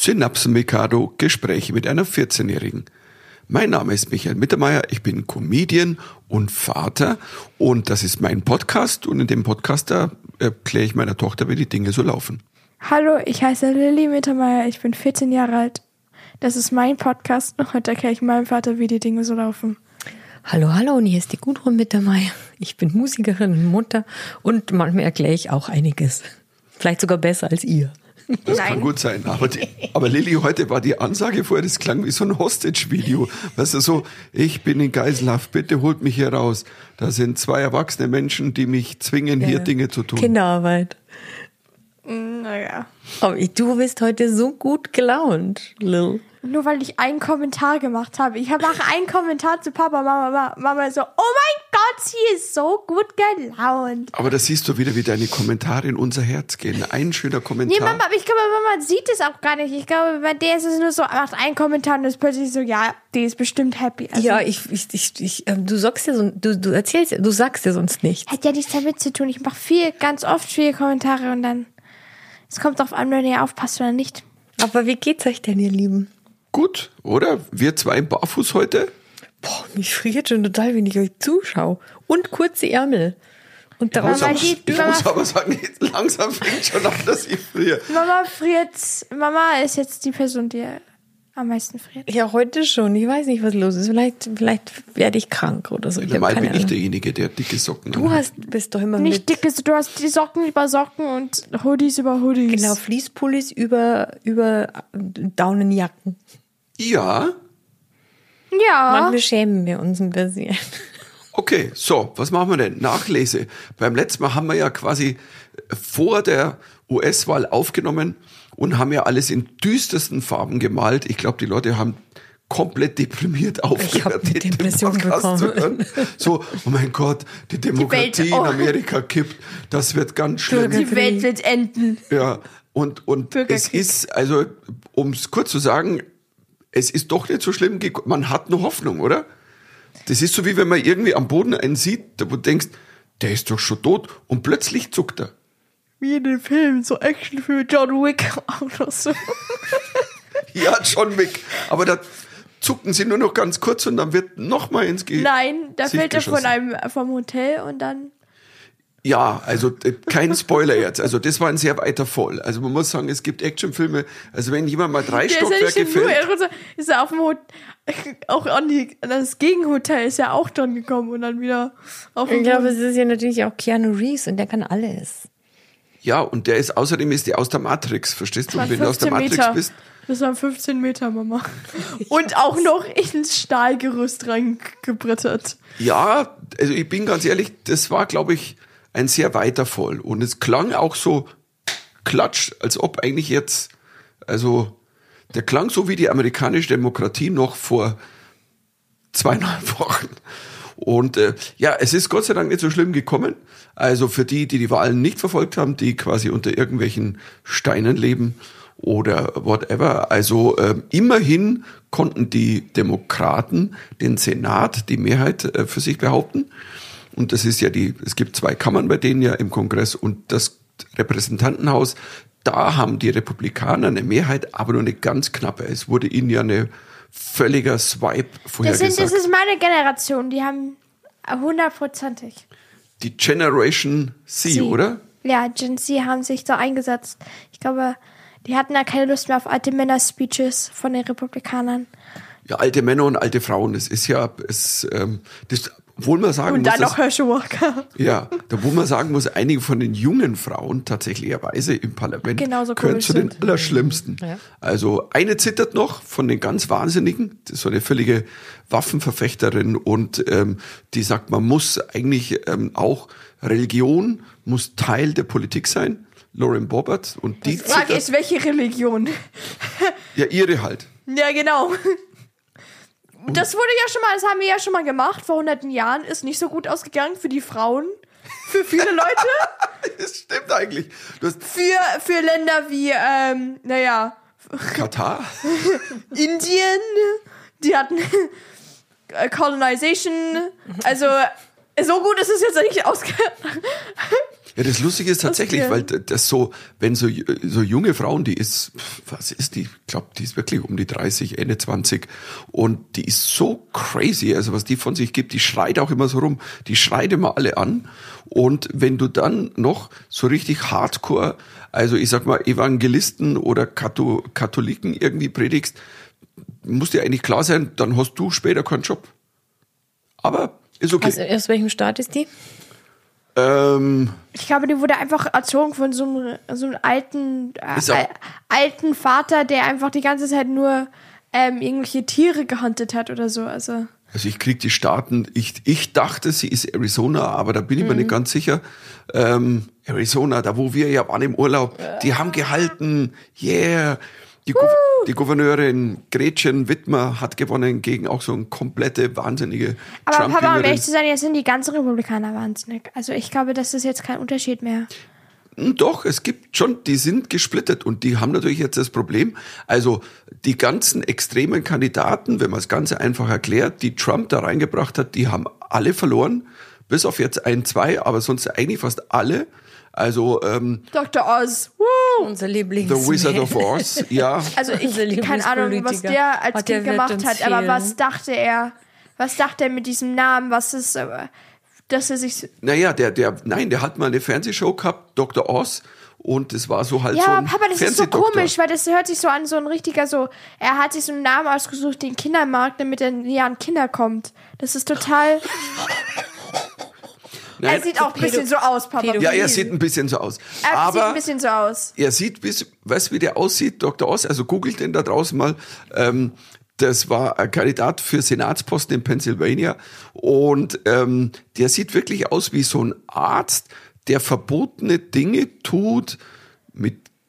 Synapsen Mikado Gespräche mit einer 14-Jährigen. Mein Name ist Michael Mittermeier, ich bin Comedian und Vater und das ist mein Podcast und in dem Podcast erkläre ich meiner Tochter, wie die Dinge so laufen. Hallo, ich heiße Lilly Mittermeier, ich bin 14 Jahre alt. Das ist mein Podcast und heute erkläre ich meinem Vater, wie die Dinge so laufen. Hallo, hallo, und hier ist die Gudrun Mittermeier. Ich bin Musikerin und Mutter und manchmal erkläre ich auch einiges. Vielleicht sogar besser als ihr. Das Nein. kann gut sein. Aber, die, aber Lilly, heute war die Ansage vorher, das klang wie so ein Hostage-Video. Weißt du, so, ich bin in Geiselhaft, bitte holt mich hier raus. Da sind zwei erwachsene Menschen, die mich zwingen, ja. hier Dinge zu tun. Kinderarbeit. Naja. Aber du bist heute so gut gelaunt, Lil. Nur weil ich einen Kommentar gemacht habe. Ich mache einen Kommentar zu Papa, Mama, Mama so, oh mein Gott, sie ist so gut gelaunt. Aber da siehst du wieder, wie deine Kommentare in unser Herz gehen. Ein schöner Kommentar. Nee, Mama, aber ich glaube, Mama sieht es auch gar nicht. Ich glaube, bei der ist es nur so, macht einen Kommentar und ist plötzlich so, ja, die ist bestimmt happy. Also, ja, ich, ich, ich, ich äh, du sagst ja so, du, du erzählst, du sagst ja sonst nichts. Hat ja nichts damit zu tun. Ich mache viel, ganz oft viele Kommentare und dann, es kommt drauf an, wenn ihr aufpasst oder nicht. Aber wie geht's euch denn, ihr Lieben? Gut, oder? Wir zwei barfuß heute? Boah, mich friert schon total, wenn ich euch zuschaue. Und kurze Ärmel. Und ich muss, aber, ich muss aber sagen, langsam fängt schon an, dass ich friere. Mama friert. Mama ist jetzt die Person, die am meisten friert. Ja, heute schon. Ich weiß nicht, was los ist. Vielleicht, vielleicht werde ich krank oder so. Ich Normal bin ich derjenige, der dicke Socken hat. Du hast, bist doch immer Nicht dicke, du hast die Socken über Socken und Hoodies über Hoodies. Genau, Fließpullis über, über Daunenjacken. Ja. Ja. Manchmal schämen wir uns ein bisschen. Okay, so, was machen wir denn? Nachlese. Beim letzten Mal haben wir ja quasi vor der US-Wahl aufgenommen und haben ja alles in düstersten Farben gemalt. Ich glaube, die Leute haben komplett deprimiert aufgehört, ich den Depression bekommen. zu hören. So, oh mein Gott, die Demokratie die Welt, oh. in Amerika kippt, das wird ganz schlimm. Die Welt wird enden. Ja, und, und es ist, also, um es kurz zu sagen, es ist doch nicht so schlimm. Man hat nur Hoffnung, oder? Das ist so wie wenn man irgendwie am Boden einen sieht, wo du denkst, der ist doch schon tot und plötzlich zuckt er. Wie in dem Film, so Action für John Wick oder so. ja, John Wick. Aber da zucken sie nur noch ganz kurz und dann wird noch mal ins Gehirn. Nein, da fällt er von einem vom Hotel und dann ja, also äh, kein Spoiler jetzt. Also das war ein sehr weiter Fall. Also man muss sagen, es gibt Actionfilme. Also wenn jemand mal drei Der Stockwerke ist ja fällt, ist er auf dem Hotel, auch an, die, an das Gegenhotel ist er auch dran gekommen und dann wieder auf dem Ich glaube, es ist ja natürlich auch Keanu Reeves und der kann alles. Ja, und der ist außerdem ist der aus der Matrix, verstehst du? Und wenn du aus der Matrix Meter. bist. Das waren 15 Meter, Mama. Und auch noch ins Stahlgerüst reingebrittert. Ja, also ich bin ganz ehrlich, das war, glaube ich, ein sehr weiter Fall. Und es klang auch so klatsch, als ob eigentlich jetzt, also der klang so wie die amerikanische Demokratie noch vor zweieinhalb Wochen. Und äh, ja, es ist Gott sei Dank nicht so schlimm gekommen. Also für die, die die Wahlen nicht verfolgt haben, die quasi unter irgendwelchen Steinen leben oder whatever. Also äh, immerhin konnten die Demokraten den Senat, die Mehrheit äh, für sich behaupten. Und das ist ja die, es gibt zwei Kammern bei denen ja im Kongress und das Repräsentantenhaus. Da haben die Republikaner eine Mehrheit, aber nur eine ganz knappe. Es wurde ihnen ja eine völliger Swipe vorhergesagt. Das, sind, das ist meine Generation, die haben hundertprozentig. Die Generation C, C, oder? Ja, Gen Z haben sich da eingesetzt. Ich glaube, die hatten ja keine Lust mehr auf alte Männer-Speeches von den Republikanern. Ja, alte Männer und alte Frauen, das ist ja, es, ähm, das obwohl man sagen Und muss, dann noch Herschel Walker. Ja, da wo man sagen muss, einige von den jungen Frauen tatsächlicherweise im Parlament Genauso gehören zu den sind. Allerschlimmsten. Ja. Also eine zittert noch von den ganz Wahnsinnigen, so eine völlige Waffenverfechterin und ähm, die sagt, man muss eigentlich ähm, auch Religion muss Teil der Politik sein. Lauren Bobbert und die. Die Frage ist, welche Religion? ja, ihre halt. Ja, genau. Das wurde ja schon mal, das haben wir ja schon mal gemacht vor hunderten Jahren, ist nicht so gut ausgegangen für die Frauen, für viele Leute. das stimmt eigentlich. für, für Länder wie, ähm, naja. Katar? Indien, die hatten äh, Colonization, also so gut ist es jetzt nicht ausgegangen. Ja, das Lustige ist tatsächlich, Okay. weil das so, wenn so, so junge Frauen, die ist, was ist die? Ich glaube, die ist wirklich um die 30, Ende 20 und die ist so crazy, also was die von sich gibt, die schreit auch immer so rum, die schreit immer alle an und wenn du dann noch so richtig Hardcore, also ich sag mal Evangelisten oder Katho Katholiken irgendwie predigst, muss dir eigentlich klar sein, dann hast du später keinen Job. Aber ist okay. Also aus welchem Staat ist die? Ähm, Ich glaube, die wurde einfach erzogen von so einem, so einem alten, äh, alten Vater, der einfach die ganze Zeit nur ähm, irgendwelche Tiere gehuntet hat oder so. Also Also ich krieg die Staaten, ich, ich dachte, sie ist Arizona, aber da bin ich mir Mhm. nicht ganz sicher. Ähm, Arizona, da wo wir ja waren im Urlaub, die haben gehalten, yeah. Die, Gou die Gouverneurin Gretchen Wittmer hat gewonnen gegen auch so eine komplette wahnsinnige Aber Papa, um ehrlich zu sein, jetzt sind die ganzen Republikaner wahnsinnig. Also ich glaube, das ist jetzt kein Unterschied mehr. Hm, Doch, es gibt schon, die sind gesplittet und die haben natürlich jetzt das Problem, also die ganzen extremen Kandidaten, wenn man es ganz einfach erklärt, die Trump da reingebracht hat, die haben alle verloren, bis auf jetzt ein, zwei, aber sonst eigentlich fast alle. Also ähm, Dr. Oz. Woo! Unser Lieblings. The Wizard of Oz, ja. Also ich, keine Ahnung, was der als Kind gemacht hat, aber was dachte er? Was dachte er mit diesem Namen? Was ist, äh, dass er sich... Naja, der, der, nein, der hat mal eine Fernsehshow gehabt, Dr. Oz, und das war so halt so Ja, Papa, das ist so komisch, weil das hört sich so an, so ein richtiger so, er hat sich so einen Namen ausgesucht, den Kindermarkt, damit er näher an Kinder kommt. Das ist total, Nein, er sieht auch ein bisschen so aus, Papa. Ja, er sieht ein bisschen so aus. er aber sieht ein bisschen so aus. er sieht, bis, weißt du, wie der aussieht, Dr. Oz, also googelt den da draußen mal. Ähm, das war ein Kandidat für Senatsposten in Pennsylvania und ähm, der sieht wirklich aus wie so ein Arzt, der verbotene Dinge tut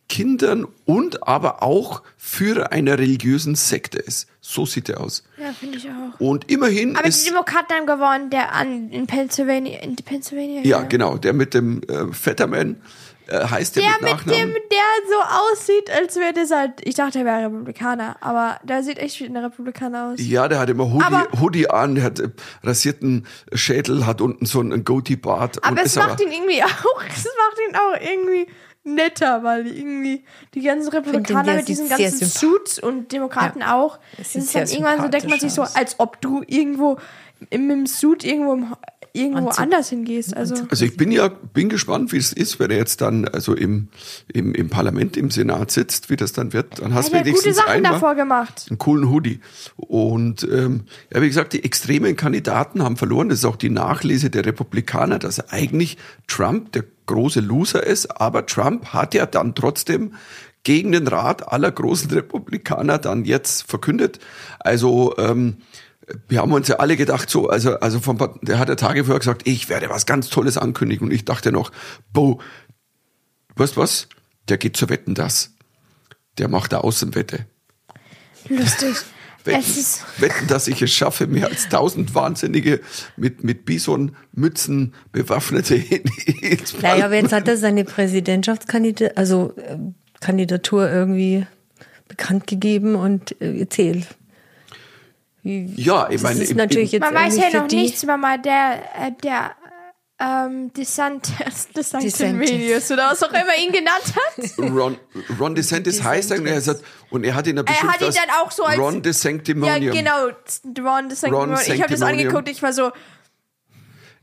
Kindern und aber auch Führer einer religiösen Sekte ist. So sieht er aus. Ja, finde ich auch. Und immerhin Aber die ist Demokraten haben gewonnen, der an, in Pennsylvania, in Pennsylvania. ja genau der mit dem äh, Fetterman äh, heißt der, Der mit mit dem, der so aussieht, als wäre das halt, ich dachte, er wäre Republikaner, aber der sieht echt wie ein Republikaner aus. Ja, der hat immer Hoodie, Aber- Hoodie an, der hat äh, rasierten Schädel, hat unten so einen Goatee-Bart. Aber es macht ihn irgendwie auch, es macht ihn auch irgendwie netter, weil irgendwie die ganzen Republikaner mit diesen ganzen Suits und Demokraten auch. Das ist dann irgendwann so, denkt man sich so, als ob du irgendwo im, mit dem Suit irgendwo, im, irgendwo Anzug. anders hingehst. Also, Also ich bin ja, bin gespannt, wie es ist, wenn er jetzt dann also im, im, im Parlament, im Senat sitzt, wie das dann wird. Dann hast du er gute wenigstens Sachen einmal davor gemacht. einen coolen Hoodie. Und ähm, ja, wie gesagt, die extremen Kandidaten haben verloren. Das ist auch die Nachlese der Republikaner, dass eigentlich Trump der große Loser ist. Aber Trump hat ja dann trotzdem gegen den Rat aller großen Republikaner dann jetzt verkündet. Also ähm, wir haben uns ja alle gedacht, so, also, also vom, der hat ja Tage vorher gesagt, ich werde was ganz Tolles ankündigen. Und ich dachte noch, Bo, weißt was? Der geht zu Wetten das. Der macht eine Außenwette. Lustig. Wetten, wetten, dass ich es schaffe, mehr als tausend Wahnsinnige mit, mit Bison-Mützen bewaffnete in, ins Naja, aber jetzt hat er seine Präsidentschaftskandidatur, also äh, Kandidatur irgendwie bekannt gegeben und äh, erzählt. Wie, Ja, ich meine, ist natürlich jetzt man weiß ja noch nichts über mal der, äh, der, ähm, DeSantis, DeSantis, oder was auch immer ihn genannt hat. Ron, Ron DeSantis heißt eigentlich, er sagt, und er hat ihn ja Er beschimpft hat ihn dann auch so als- Ron Ja, DeSanctimonium. genau, Ron DeSantis. Ron Ich habe das angeguckt, ich war so,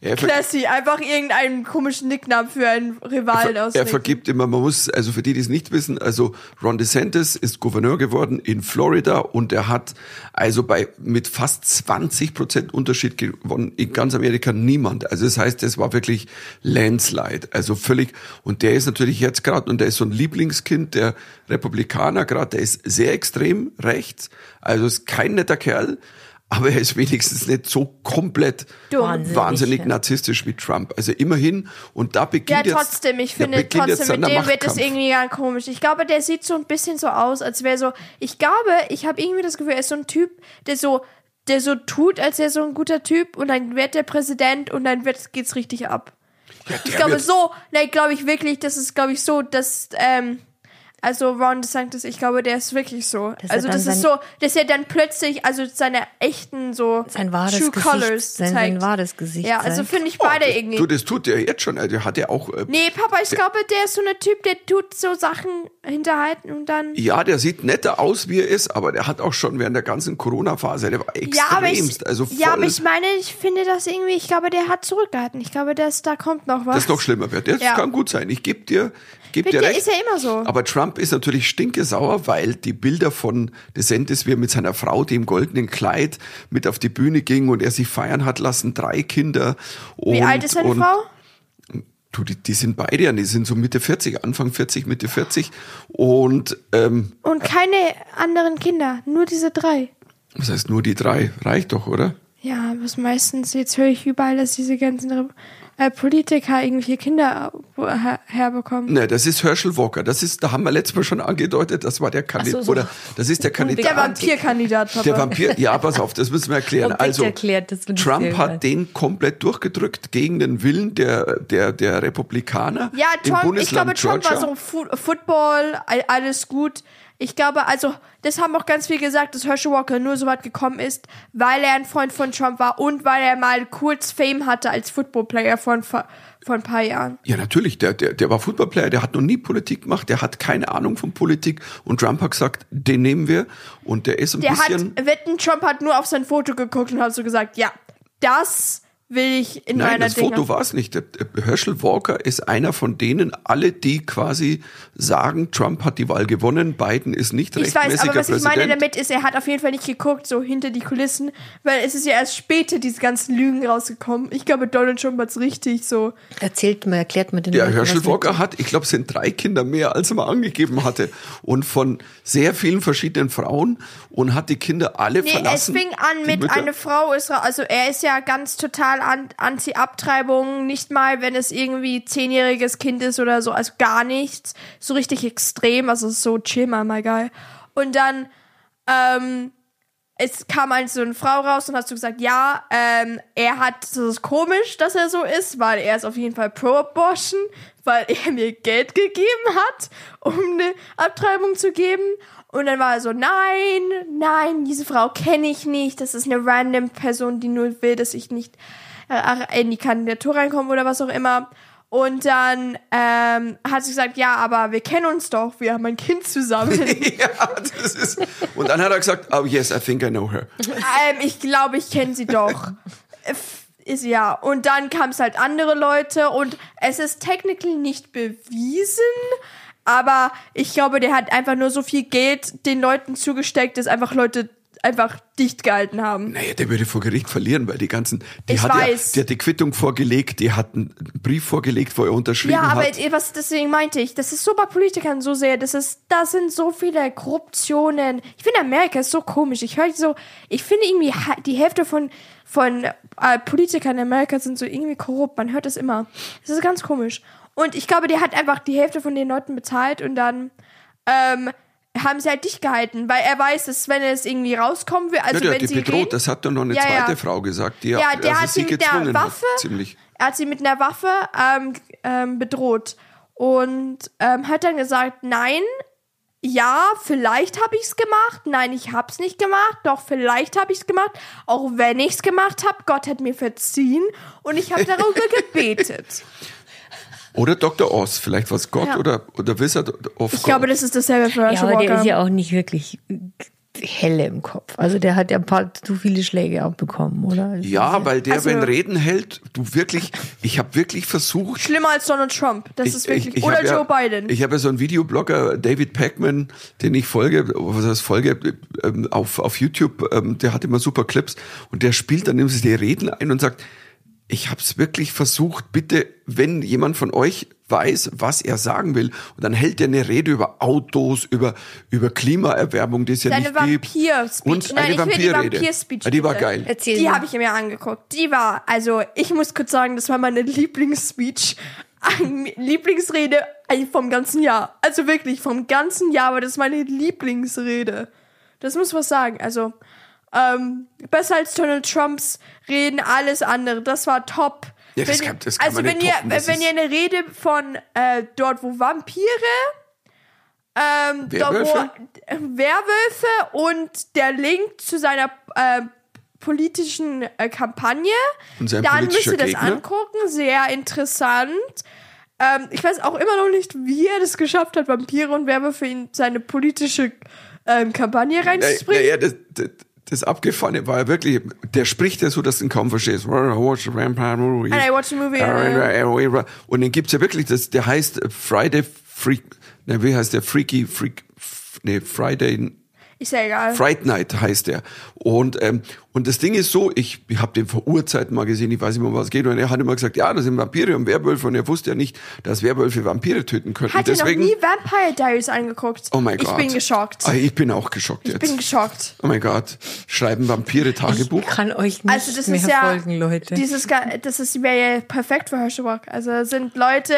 Er, Classy, einfach irgendeinen komischen Nicknamen für einen Rivalen er ausdenken. vergibt immer, man muss, also für die, die es nicht wissen, also Ron DeSantis ist Gouverneur geworden in Florida und er hat also bei mit fast 20 Prozent Unterschied gewonnen in ganz Amerika niemand. Also das heißt, es war wirklich Landslide, also völlig. Und der ist natürlich jetzt gerade und der ist so ein Lieblingskind der Republikaner gerade. Der ist sehr extrem rechts, also ist kein netter Kerl. Aber er ist wenigstens nicht so komplett wahnsinnig, Wahnsinnig, ja. narzisstisch wie Trump. Also immerhin, und da Ja, beginnt jetzt, trotzdem, ich da finde beginnt jetzt trotzdem, mit dem wird es irgendwie ganz komisch. Ich glaube, der sieht so ein bisschen so aus, als wäre so, ich glaube, ich habe irgendwie das Gefühl, er ist so ein Typ, der so, der so tut, als wäre so ein guter Typ und dann wird der Präsident und dann wird, geht's richtig ab. Ja, Ich glaube so, nein, glaube ich wirklich, das ist, glaube ich, so, dass, ähm, Also Ron DeSantis, ich glaube, der ist wirklich so. Dass also das ist sein- so, dass er dann plötzlich, also seine echten so Sein wahres True Gesicht, Colors sein, sein zeigt. wahres Gesicht. Ja, also finde ich beide irgendwie. Du, das tut der jetzt schon. Also, Der hat ja auch. Äh, Nee, Papa, ich glaube, der ist so ein Typ, der tut so Sachen hinterhalten und dann. Ja, der sieht netter aus, wie er ist, aber der hat auch schon während der ganzen Corona-Phase, der war Ja, aber ich, extremst. also voll, ja, aber ich meine, ich finde das irgendwie, ich glaube, der hat zurückgehalten. Ich glaube, dass da kommt noch was. das noch schlimmer wird. Das Ja. kann gut sein. Ich gebe dir, geb Bitte, dir recht. ist ja immer so. Aber Trump ist natürlich stinkesauer, weil die Bilder von DeSantis, wie er mit seiner Frau, die im goldenen Kleid, mit auf die Bühne ging und er sich feiern hat lassen, drei Kinder. Und, Wie alt ist seine und, Frau? Du, die, die sind beide ja, die sind so Mitte 40, Anfang 40, Mitte 40. Und ähm, Und keine anderen Kinder, nur diese drei. was heißt nur die drei? Reicht doch, oder? Ja, was meistens, jetzt höre ich überall, dass diese ganzen äh, Politiker irgendwelche Kinder äh, her herbekommen. Ne, das ist Herschel Walker. Das ist, da haben wir letztes Mal schon angedeutet, das war der Kandidat, so. oder das ist der Kandidat. Der Vampirkandidat, Papa. Der Vampir, ja, pass auf, das müssen wir erklären. Objekt Also, erklärt, ich Trump hat den komplett durchgedrückt gegen den Willen der, der, der Republikaner Ja, im Trump, ich Bundesland glaube, Trump war Georgia. so Fu Football, all- alles gut. Ich glaube, also, das haben auch ganz viel gesagt, dass Herschel Walker nur so weit gekommen ist, weil er ein Freund von Trump war und weil er mal kurz Fame hatte als Footballplayer vor, ein fa- vor ein paar Jahren. Ja, natürlich, der, der, der war Footballplayer, der hat noch nie Politik gemacht, der hat keine Ahnung von Politik. Und Trump hat gesagt, den nehmen wir. Und der ist ein Der hat, bisschen... wetten, Trump hat nur auf sein Foto geguckt und hat so gesagt, ja, das will ich in Nein, meiner das Dinge. Foto war es nicht. Herschel Walker ist einer von denen, alle, die quasi sagen, Trump hat die Wahl gewonnen, Biden ist nicht Ich rechtmäßiger weiß, aber was ich Präsident. meine damit ist, er hat auf jeden Fall nicht geguckt, so hinter die Kulissen, weil es ist ja erst später diese ganzen Lügen rausgekommen. Ich glaube, Donald Trump hat's richtig so. Erzählt mal, erklärt mal den Leuten, Herschel Walker hat, ich glaube, es sind drei Kinder mehr, als er mal angegeben hatte. Und von sehr vielen verschiedenen Frauen und hat die Kinder alle Nee, verlassen. es fing an mit Mütter- eine Frau ist, also er ist ja ganz total an, anti-Abtreibung, nicht mal, wenn es irgendwie zehnjähriges Kind ist oder so, also gar nichts, so richtig extrem, also so chill mal, my guy. Und dann, ähm, es kam halt so eine Frau raus und hast du gesagt, ja, ähm, er hat, das ist komisch, dass er so ist, weil er ist auf jeden Fall pro-Abortion, weil er mir Geld gegeben hat, um eine Abtreibung zu geben. Und dann war er so, nein, nein, diese Frau kenne ich nicht, das ist eine random Person, die nur will, dass ich nicht in die Kandidatur reinkomme oder was auch immer. Und dann ähm, hat sie gesagt, ja, aber wir kennen uns doch, wir haben ein Kind zusammen. ja, das ist. Und dann hat er gesagt, oh yes, I think I know her. ähm, ich glaube, ich kenne sie doch. Ist ja. Und dann kam es halt andere Leute und es ist technically nicht bewiesen, aber ich glaube, der hat einfach nur so viel Geld den Leuten zugesteckt, dass einfach Leute einfach dicht gehalten haben. Naja, der würde vor Gericht verlieren, weil die ganzen, die Ich hat weiß. ja, die hat die Quittung vorgelegt, die hat einen Brief vorgelegt, wo er unterschrieben Ja, aber hat. was deswegen meinte ich, das ist so bei Politikern so sehr, das ist, da sind so viele Korruptionen. Ich finde Amerika ist so komisch. Ich höre so, ich finde irgendwie die Hälfte von von äh, Politikern in Amerika sind so irgendwie korrupt. Man hört das immer. Das ist ganz komisch. Und ich glaube, der hat einfach die Hälfte von den Leuten bezahlt und dann ähm, haben sie halt dicht gehalten, weil er weiß, dass wenn es irgendwie rauskommen will, also ja, der hat wenn die sie bedroht, reden, das hat dann noch eine Ja, ja. zweite Frau gesagt, die ja, der also hat sie mit gezwungen einer hat, Waffe, ziemlich. er hat sie mit einer Waffe ähm, ähm, bedroht und ähm, hat dann gesagt, nein, ja, vielleicht habe ich's gemacht, nein, ich hab's nicht gemacht, doch vielleicht habe ich's gemacht, auch wenn ich's gemacht habe, Gott hat mir verziehen und ich habe darüber gebetet. Oder Dr. Oz, vielleicht was Gott Ja. oder, oder Wizard of Ich God. glaube, das ist dasselbe für Ja, Herschel aber der Walker. ist ja auch nicht wirklich helle im Kopf. Also der hat ja ein paar zu viele Schläge abbekommen, oder? Ja, weil der, Also- wenn Reden hält, du wirklich, ich habe wirklich versucht, Schlimmer als Donald Trump, das ist wirklich, oder hab Joe ja, Biden. Ich habe ja so einen Videoblogger, David Packman, den ich folge, was heißt folge, ähm, auf, auf YouTube, ähm, der hat immer super Clips und der spielt dann immer die Reden ein und sagt, ich habe es wirklich versucht, bitte, wenn jemand von euch weiß, was er sagen will, und dann hält er eine Rede über Autos, über, über Klimaerwärmung, die es ja Seine nicht gibt. Vampir-Speech. Und Nein, eine ich will die Vampirrede. Vampir-Speech, Ja, die war geil. Erzähl Die habe ich mir angeguckt. Die war, also ich muss kurz sagen, das war meine Lieblingsspeech. Lieblingsrede vom ganzen Jahr. Also wirklich, vom ganzen Jahr war das meine Lieblingsrede. Das muss man sagen. Also, ähm, besser als Donald Trumps Reden, alles andere. Das war top. Ja, das Wenn- kann- das kann also wenn ihr, toppen, wenn ihr eine Rede von äh, dort, wo Vampire ähm, da, wo, Werwölfe? äh, Werwölfe und der Link zu seiner äh, politischen äh, Kampagne. Dann müsst ihr das Gegner? angucken, sehr interessant. Ähm, ich weiß auch immer noch nicht, wie er das geschafft hat, Vampire und Werwölfe in seine politische ähm, Kampagne reinzubringen. Naja, das, das, das Abgefahrene war ja wirklich, der spricht ja so, dass du ihn kaum verstehst. Watch a vampire movie. And I watch a movie, Und den gibt's ja wirklich, das, der heißt Friday Freak, ne, wie heißt der? Freaky, Freak, nee, Friday, Ist ja egal. Fright Night heißt der. Und, ähm, und das Ding ist so, ich habe den vor Urzeiten mal gesehen, ich weiß nicht mehr, um was es geht, und er hat immer gesagt, ja, das sind Vampire und Werwölfe, und er wusste ja nicht, dass Werwölfe Vampire töten könnten. Hat ihr noch Deswegen, nie Vampire Diaries angeguckt? oh mein ich Gott. bin geschockt. Ah, Ich bin auch geschockt Ich jetzt. bin geschockt. oh mein Gott. Schreiben Vampire Tagebuch? Ich kann euch nicht Also das mehr ist ja folgen, Leute. dieses das ist wäre ja perfekt für Herschel Rock. Also es sind Leute,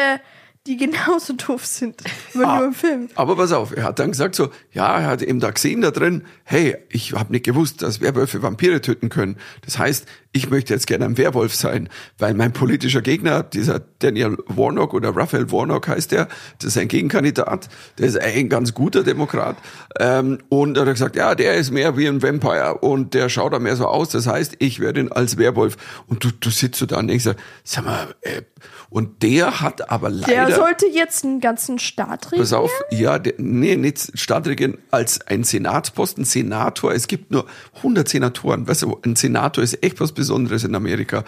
die genauso doof sind, nur Ah. nur im Film. Aber pass auf, er hat dann gesagt so, ja, er hat eben da gesehen da drin, hey, ich habe nicht gewusst, dass Werwölfe Vampire töten können. Das heißt, ich möchte jetzt gerne ein Werwolf sein, weil mein politischer Gegner, dieser Daniel Warnock oder Raphael Warnock heißt der, das ist ein Gegenkandidat, der ist ein ganz guter Demokrat. Ähm, und er hat gesagt, ja, der ist mehr wie ein Vampire und der schaut da mehr so aus. Das heißt, ich werde ihn als Werwolf. Und du, du sitzt so da und denkst, sag mal, äh, und der hat aber leider... Der sollte jetzt einen ganzen Staat regieren. Pass auf, ja, der, nee, nicht Staatsregent als ein Senatsposten, Senator. Es gibt nur 100 Senatoren. Weißt du, ein Senator ist echt was Besonderes in Amerika.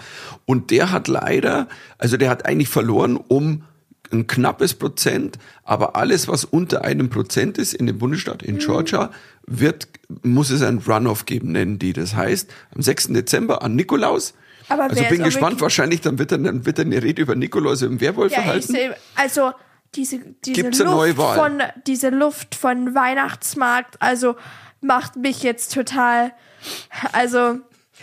Und der hat leider, also der hat eigentlich verloren um ein knappes Prozent, aber alles, was unter einem Prozent ist in dem Bundesstaat, in Georgia, wird, muss es ein Runoff geben, nennen die. Das heißt, am 6. Dezember an Nikolaus. Aber also bin gespannt, wahrscheinlich dann wird dann, dann wird dann eine Rede über Nikolaus im Werwolf Ja, also diese, diese Gibt's Luft von diese Luft von Weihnachtsmarkt, also macht mich jetzt total, also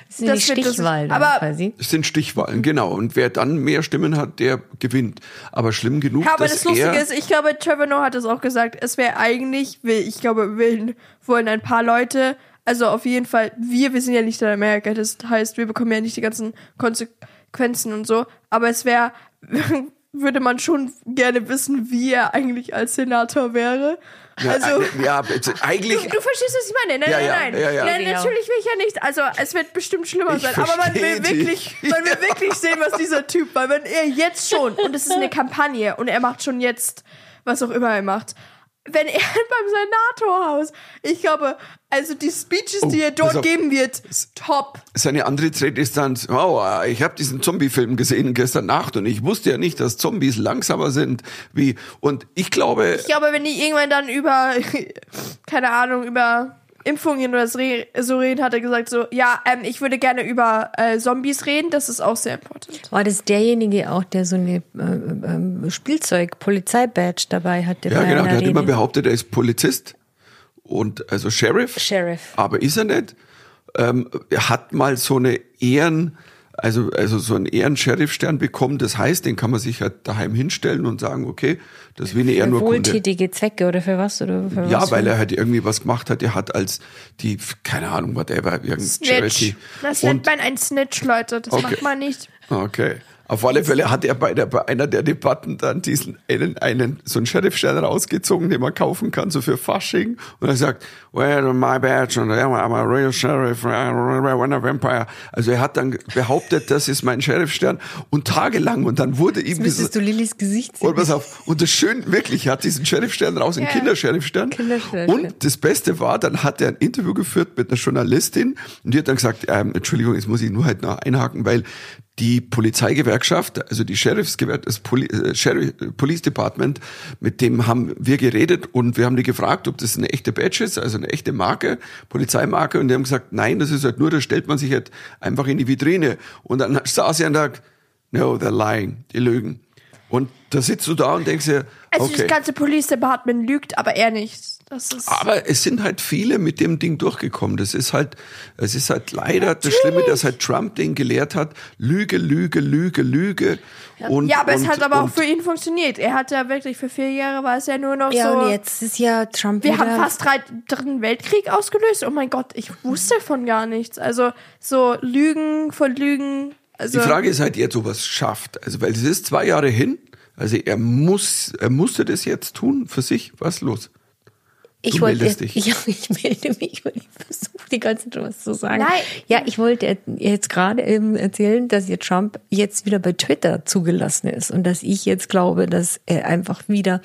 Das sind das- Stichwahlen aber- quasi. Es sind Stichwahlen, genau. Und wer dann mehr Stimmen hat, der gewinnt. Aber schlimm genug, Ja, aber dass das Lustige er, ist, ich glaube, Trevor Noah hat es auch gesagt, es wäre eigentlich, will- ich glaube, will, wollen ein paar Leute, also auf jeden Fall, wir, wir sind ja nicht in Amerika, das heißt, wir bekommen ja nicht die ganzen Konsequenzen und so, aber es wäre, würde man schon gerne wissen, wie er eigentlich als Senator wäre. Ja, Also, äh, ja, eigentlich, Du, du verstehst, was ich meine? Nein, Ja, nein, nein. ja, ja. nein Genau. natürlich will ich ja nicht. Also es wird bestimmt schlimmer Ich sein. Aber man will dich. wirklich, man will wirklich sehen, was dieser Typ, weil wenn er jetzt schon, und es ist eine Kampagne und er macht schon jetzt, was auch immer er macht, wenn er beim Senatorhaus, ich glaube, also die Speeches, die er dort geben wird, top. seine ist dann, oh, ich habe diesen Zombie-Film gesehen gestern Nacht und ich wusste ja nicht, dass Zombies langsamer sind wie, und ich glaube, Ich glaube, wenn die irgendwann dann über, keine Ahnung, über Impfungen oder so re- so reden, hat er gesagt so, ja, ähm, ich würde gerne über äh, Zombies reden, das ist auch sehr important. War das derjenige auch, der so eine äh, äh, Spielzeug-Polizei-Badge dabei hatte? ja bei genau, der hat immer Rede? behauptet, er ist Polizist und also Sheriff. Sheriff. aber ist er nicht. Ähm, er hat mal so eine Ehren, also, also so einen Ehren-Sheriff-Stern bekommen. Das heißt, den kann man sich halt daheim hinstellen und sagen, okay, das wie eine Für Ehrenurkunde. wohltätige Zwecke oder für was? Oder für Ja, was weil für- er halt irgendwie was gemacht hat. Er hat als die, keine Ahnung, whatever, irgendein Snitch. Charity. Das nennt man ein Snitch, Leute. Das Okay. macht man nicht. okay. Auf alle Fälle hat er bei, der, bei einer der Debatten dann diesen einen, einen so einen Sheriffstern rausgezogen, den man kaufen kann, so für Fasching. Und er sagt, well, my badge, and I'm a real sheriff, when a vampire. Also er hat dann behauptet, das ist mein Sheriffstern und tagelang und dann wurde ihm dieses, Müsstest du Lilis Gesicht sehen? und pass auf, und das schön, wirklich, er hat diesen Sheriffstern raus, einen Ja. Kindersheriffstern. Kindersheriffstern. Und das Beste war, dann hat er ein Interview geführt mit einer Journalistin und die hat dann gesagt, ähm, Entschuldigung, jetzt muss ich nur halt noch einhaken, weil die Polizeigewerkschaft, also die Sheriffsgewerkschaft, das Poli äh, Sheriff, Police Department, mit dem haben wir geredet und wir haben die gefragt, ob das eine echte Badge ist, also eine echte Marke, Polizeimarke und die haben gesagt, nein, das ist halt nur, das stellt man sich halt einfach in die Vitrine und dann saß er und sagt, no, they're lying, die lügen. Und da sitzt du da und denkst dir, Also okay. das ganze Police Department lügt, aber er nicht. Das ist Aber es sind halt viele mit dem Ding durchgekommen. Das ist halt, es ist halt leider das Schlimme, dass halt Trump den gelehrt hat. Lüge, Lüge, Lüge, Lüge. Und, ja, aber und, es hat aber auch für ihn funktioniert. Er hat ja wirklich für vier Jahre war es ja nur noch Ja, so. und jetzt ist ja Trump wir wieder... haben fast drei, dritten Weltkrieg ausgelöst. Oh mein Gott, ich wusste von gar nichts. Also so Lügen von Lügen. Also Die Frage ist halt, jetzt sowas schafft. Also, weil es ist zwei Jahre hin. Also er muss, er musste das jetzt tun für sich. Was ist los? Ich du wollte, meldest dich. Ja, ich melde mich, weil ich versuche die ganze Zeit was zu sagen. Nein. Ja, ich wollte jetzt gerade eben erzählen, dass jetzt Trump jetzt wieder bei Twitter zugelassen ist und dass ich jetzt glaube, dass er einfach wieder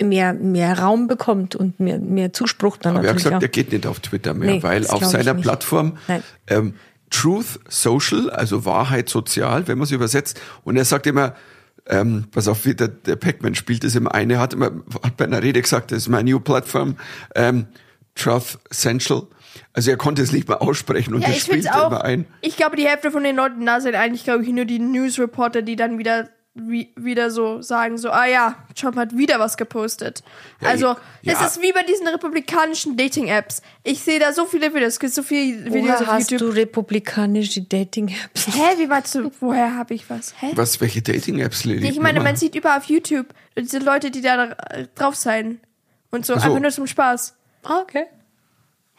mehr, mehr Raum bekommt und mehr, mehr Zuspruch dann Aber er hat natürlich gesagt, auch. er geht nicht auf Twitter mehr, Nee, weil auf seiner. Plattform ähm, Truth Social, also Wahrheit sozial, wenn man es übersetzt, und er sagt immer, ähm, pass auf, wie der, der Pac-Man spielt es immer eine, hat immer, hat bei einer Rede gesagt, das ist meine new Plattform, ähm, Truth Central. Also er konnte es nicht mal aussprechen und Ja, er finde spielt auch. immer ein. Ich glaube, die Hälfte von den Leuten da sind eigentlich, glaube ich, nur die News-Reporter, die dann wieder wie, wieder so sagen, so, ah ja, Trump hat wieder was gepostet. Ja, also, ja. das ist wie bei diesen republikanischen Dating-Apps. Ich sehe da so viele Videos, es gibt so viele Videos Woher auf hast YouTube. du republikanische Dating-Apps? Hä, wie meinst du, woher habe ich was? Hä? Was, welche Dating-Apps, Lili? Ich meine, man sieht überall auf YouTube diese Leute, die da äh, drauf sein. Und so, so. einfach nur zum Spaß. Ah, okay.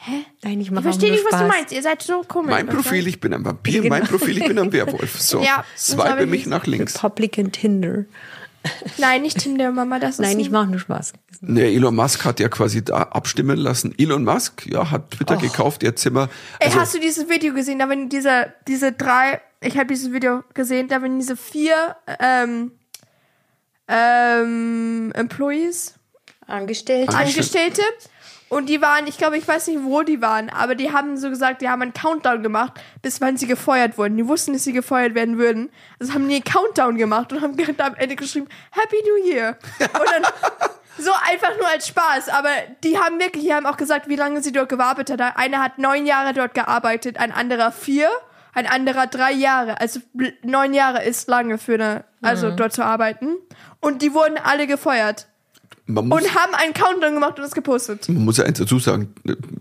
Hä? Nein, ich mache verstehe nicht, was du meinst. Ihr seid so komisch. Mein Profil, ich bin ein Vampir, mein Profil, ich bin ein Werwolf. So, Ja, swipe ich mich nach links. Public and Tinder. Nein, nicht Tinder, Mama, das ist Nein, ein- ich mache nur Spaß. Nee, Elon Musk hat ja quasi da abstimmen lassen. Elon Musk, ja, hat Twitter gekauft, jetzt sind wir. Ey, Also, hast du dieses Video gesehen? Da waren diese, diese drei, ich habe dieses Video gesehen, da waren diese vier ähm, ähm, Employees, Angestellte. Angestellte. Und die waren, ich glaube, ich weiß nicht, wo die waren, aber die haben so gesagt, die haben einen Countdown gemacht, bis wann sie gefeuert wurden. Die wussten, dass sie gefeuert werden würden. Also haben die einen Countdown gemacht und haben am Ende geschrieben, Happy New Year. Und dann so einfach nur als Spaß. Aber die haben wirklich, die haben auch gesagt, wie lange sie dort gearbeitet haben. Einer hat neun Jahre dort gearbeitet, ein anderer vier, ein anderer drei Jahre. Also neun Jahre ist lange für eine, also dort zu arbeiten. Und die wurden alle gefeuert. Man, muss, Und haben einen Countdown gemacht und es gepostet. man muss ja eins dazu sagen,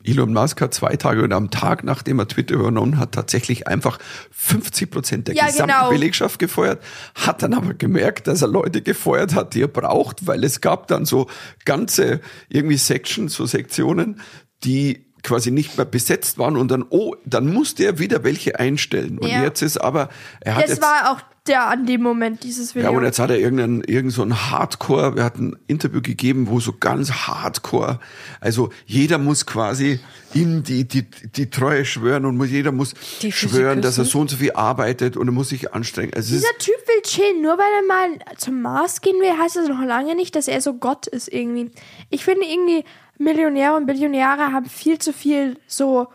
Elon Musk hat zwei Tage oder am Tag, nachdem er Twitter übernommen hat, tatsächlich einfach 50 Prozent der Ja, gesamten genau. Belegschaft gefeuert, hat dann aber gemerkt, dass er Leute gefeuert hat, die er braucht, weil es gab dann so ganze irgendwie Sections, so Sektionen, die quasi nicht mehr besetzt waren und dann, oh, dann musste er wieder welche einstellen. Und Ja. jetzt ist aber, er hat Das jetzt, war auch der an dem Moment, dieses Ja, Video. und jetzt hat er irgendeinen, irgend so ein Hardcore, er hat ein Interview gegeben, wo so ganz Hardcore, also jeder muss quasi ihm die, die, die Treue schwören und jeder muss schwören, dass er so und so viel arbeitet und er muss sich anstrengen. Also Dieser Typ will chillen, nur weil er mal zum Mars gehen will, heißt das noch lange nicht, dass er so Gott ist irgendwie. Ich finde irgendwie, Millionäre und Billionäre haben viel zu viel so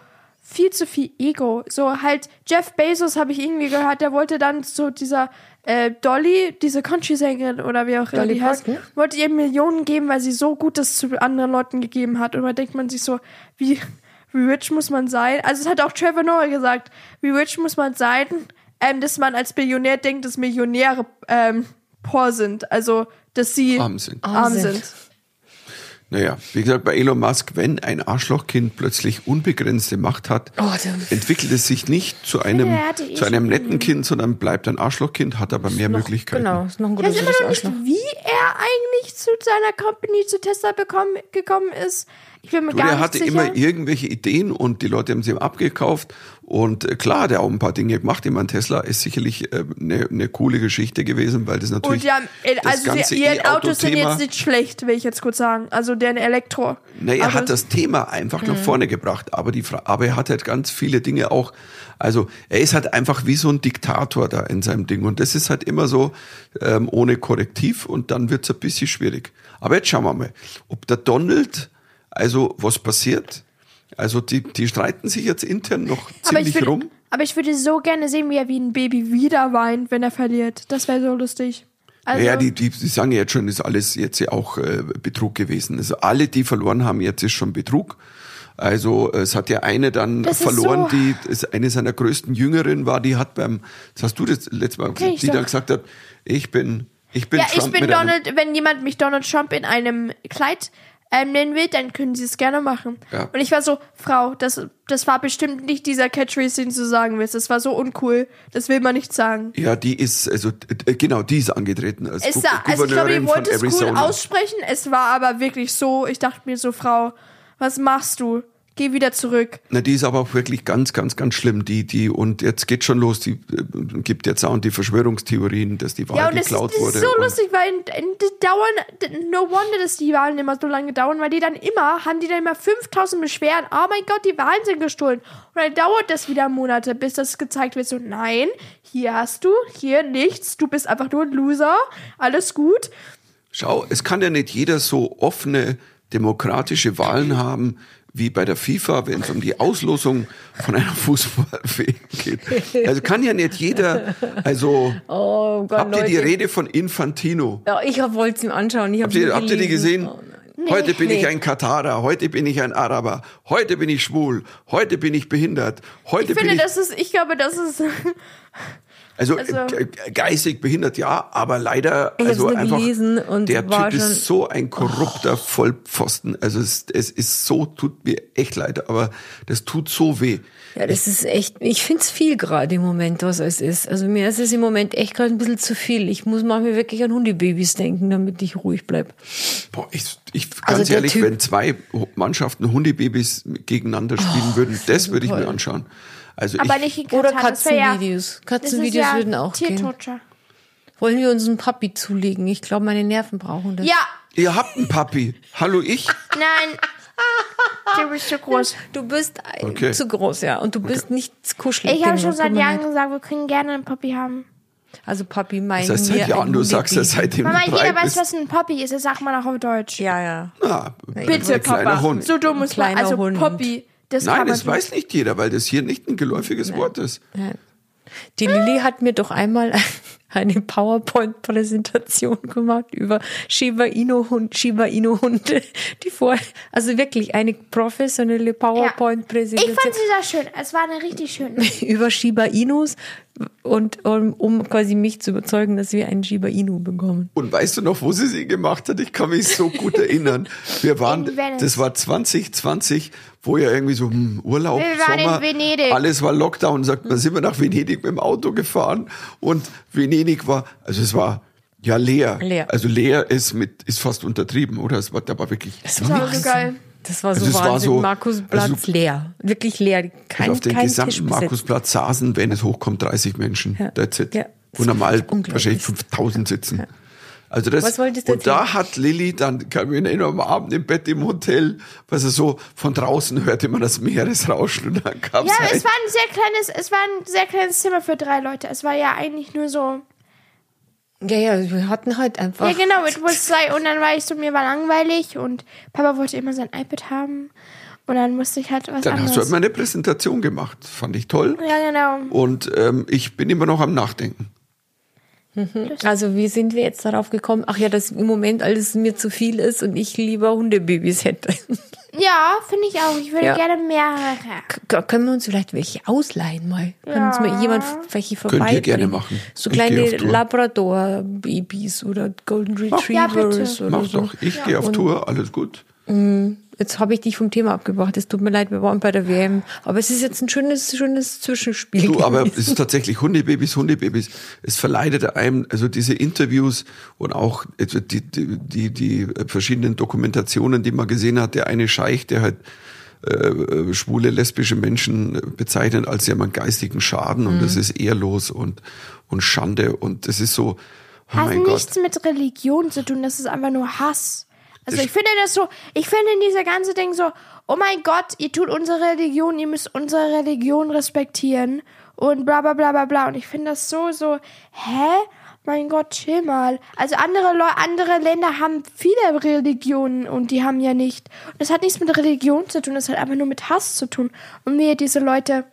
viel zu viel Ego. So halt Jeff Bezos habe ich irgendwie gehört, der wollte dann so dieser äh, Dolly, diese Country-Sängerin oder wie auch immer Dolly die heißt, wollte ihr Millionen geben, weil sie so Gutes zu anderen Leuten gegeben hat. Und da denkt man sich so, wie, wie rich muss man sein? Also es hat auch Trevor Noah gesagt, wie rich muss man sein, ähm, dass man als Billionär denkt, dass Millionäre ähm, poor sind. Also, dass sie Arm sind. Arm sind. Naja, wie gesagt, bei Elon Musk, wenn ein Arschlochkind plötzlich unbegrenzte Macht hat, Oh, entwickelt es sich nicht zu einem, zu einem netten Kind, sondern bleibt ein Arschlochkind, hat aber mehr Möglichkeiten. Genau, ist noch ein Ich gutes weiß immer noch nicht, wie er eigentlich zu seiner Company, zu Tesla bekommen, gekommen ist. Ich bin mir Du, gar der nicht hatte sicher. immer irgendwelche Ideen und die Leute haben sie ihm abgekauft. Und äh, klar, hat er auch ein paar Dinge gemacht. Ich meine, Tesla ist sicherlich äh, eine, eine coole Geschichte gewesen, weil das natürlich. Und ja, das also ganze die, ihre Autos sind jetzt nicht schlecht, will ich jetzt kurz sagen. Also deren Elektro. Nee, er hat das Thema einfach nach vorne gebracht, aber die aber er hat halt ganz viele Dinge auch, also er ist halt einfach wie so ein Diktator da in seinem Ding und das ist halt immer so ähm, ohne Korrektiv und dann wird's ein bisschen schwierig. Aber jetzt schauen wir mal, ob der Donald, also was passiert. Also die, die streiten sich jetzt intern noch aber ich, ziemlich würde, rum. aber ich würde so gerne sehen, wie er wie ein Baby wieder weint, wenn er verliert. Das wäre so lustig. Also, ja, die, die, die sagen ja jetzt schon, ist alles jetzt ja auch äh, Betrug gewesen. Also alle, die verloren haben, jetzt ist schon Betrug. Also es hat ja eine dann Das verloren, so- die ist eine seiner größten Jüngeren war, die hat beim, das hast du das letzte Mal gesagt, ich die dann gesagt hat, ich bin, ich bin ja, Trump ich bin einem- Donald, wenn jemand mich Donald Trump in einem Kleid ähm, nennen will, dann können sie es gerne machen. Ja. Und ich war so, Frau, das, das war bestimmt nicht dieser Catchphrase, den du sagen willst. Das war so uncool. Das will man nicht sagen. Ja, die ist, also genau, die ist angetreten als Es Gu- sah, also ich glaube, die wollte es cool aussprechen. Es war aber wirklich so, ich dachte mir so, Frau, was machst du? Geh wieder zurück. Na, die ist aber auch wirklich ganz, ganz, ganz schlimm. Die, die, und jetzt geht schon los, die äh, gibt jetzt auch die Verschwörungstheorien, dass die Wahl Ja, und das ist, geklaut das wurde. ist so lustig, weil in, in, die dauern, no wonder, dass die Wahlen immer so lange dauern, weil die dann immer, haben die dann immer 5000 Beschwerden, oh mein Gott, die Wahlen sind gestohlen. Und dann dauert das wieder Monate, bis das gezeigt wird, so, nein, hier hast du, hier nichts, du bist einfach nur ein Loser, alles gut. Schau, es kann ja nicht jeder so offene demokratische Wahlen haben wie bei der FIFA, wenn es um die Auslosung von einer Fußball-WM geht. Also kann ja nicht jeder, also Oh Gott, habt ihr die Leute. Rede von Infantino? Ja, ich wollte es mir anschauen. Ich Habt ihr, habt ihr die gesehen? Oh, nein. Heute bin ich Nee. ein Katarer, heute bin ich ein Araber, heute bin ich schwul, heute bin ich behindert, heute Ich bin finde, ich das ist, ich glaube, das ist, Also, Also- äh, geistig behindert, ja, aber leider, Ich also einfach, gelesen und der Typ ist so ein korrupter Vollpfosten. Also es, es ist so, tut mir echt leid, aber das tut so weh. Ja, das ist echt, ich find's viel gerade im Moment, was es ist. Also mir ist es im Moment echt gerade ein bisschen zu viel. Ich muss manchmal wirklich an Hundebabys denken, damit ich ruhig bleib. Boah, ich, ich Also ganz der ehrlich, Typ- wenn zwei Mannschaften Hundebabys gegeneinander spielen würden, das würde ich mir anschauen. Also aber ich, nicht in Oder Katar, das wär ja- Katzenvideos. das Katzenvideos ja würden auch gehen. Tiertorture. Wollen wir uns einen Papi zulegen? Ich glaube, meine Nerven brauchen das. Ja, ihr habt einen Papi. Hallo ich? nein, du bist zu groß. Du bist Okay. zu groß, ja. Und du bist nicht kuschelig. Ich habe schon seit Jahren gesagt, wir können gerne einen Poppy haben. Also Papi, mein Das heißt seit Jahren, du sagst ja Hundebaby. seitdem Mama, du drei jeder weiß, was ein Poppy ist. Das sagt man auch auf Deutsch. Ja, ja. Na, Bitte, Papa. Hund. So dumm ist man. Also Hund. Poppy. Das Nein, das weiß nicht jeder, weil das hier nicht ein geläufiges Wort ist. Ja. Die Lilly hat mir doch einmal eine PowerPoint-Präsentation gemacht über Shiba Inu Hund, Shiba Inu Hunde, die vor, also wirklich eine professionelle Ich PowerPoint-Präsentation fand sie sehr schön. Es war eine richtig schöne. über Shiba Inus und um, um quasi mich zu überzeugen, dass wir einen Shiba Inu bekommen. Und weißt du noch, wo sie sie gemacht hat? Ich kann mich so gut erinnern. Wir waren, In das war 2020, wo ja irgendwie so hm, Urlaub, Wir waren in Sommer, Venedig. alles war Lockdown. Sagt man, sind wir nach Venedig mit dem Auto gefahren und Venedig war, also es war ja leer. Leer. Also leer ist mit, ist fast untertrieben, oder? Es war, da war wirklich Das war so geil. Das war so Also es war Wahnsinn. so- Markusplatz also- leer. Wirklich leer. Kein, auf den kein gesamten. Markusplatz saßen, wenn es hochkommt, 30 Menschen. Ja. That's it. Ja. Wo normal wahrscheinlich 5000 sitzen. Also das, Was wolltest du und da hat Lilly dann, kann ich mich erinnern, am Abend im Bett im Hotel, was er so von draußen hörte man das Meeresrauschen und dann kam Ja, halt, es war ein sehr kleines, es war ein sehr kleines Zimmer für drei Leute. Es war ja eigentlich nur so. Ja, ja, wir hatten halt einfach. Ja, genau, it was like, und dann war ich so, mir war langweilig und Papa wollte immer sein iPad haben. Und dann musste ich halt was dann anderes. hast du halt mal eine Präsentation gemacht. Fand ich toll. ja, genau. Und ähm, ich bin immer noch am Nachdenken. Also wie sind wir jetzt darauf gekommen? Ach ja, dass im Moment alles mir zu viel ist und ich lieber Hundebabys hätte. Ja, finde ich auch. Ich würde Ja. gerne mehrere. K- Können wir uns vielleicht welche ausleihen mal? Kann uns mal jemand welche Könnt ihr gerne machen. So Ich gehe kleine auf Tour. Labrador-Babys oder Golden ja, Retrievers bitte. oder Mach so. doch, ich gehe auf Tour, alles gut. Jetzt habe ich dich vom Thema abgebracht. Es tut mir leid, wir waren bei der WM. Aber es ist jetzt ein schönes, schönes Zwischenspiel. Du, aber es ist tatsächlich Hundebabys, Hundebabys. Es verleidet einem, also diese Interviews und auch also die, die, die, die verschiedenen Dokumentationen, die man gesehen hat. Der eine Scheich, der halt äh, schwule, lesbische Menschen bezeichnet als jemand geistigen Schaden und das Mhm. ist ehrlos und, und Schande und das ist so, oh Hat mein Gott. nichts mit Religion zu tun, das ist einfach nur Hass. Also ich finde das so, ich finde in dieser ganze Ding so, oh mein Gott, ihr tut unsere Religion, ihr müsst unsere Religion respektieren und bla bla bla bla bla. Und ich finde das so, so, hä? Mein Gott, chill mal. Also andere Leu andere Länder haben viele Religionen und die haben ja nicht. Und das hat nichts mit Religion zu tun, das hat einfach nur mit Hass zu tun. Und wie ihr diese Leute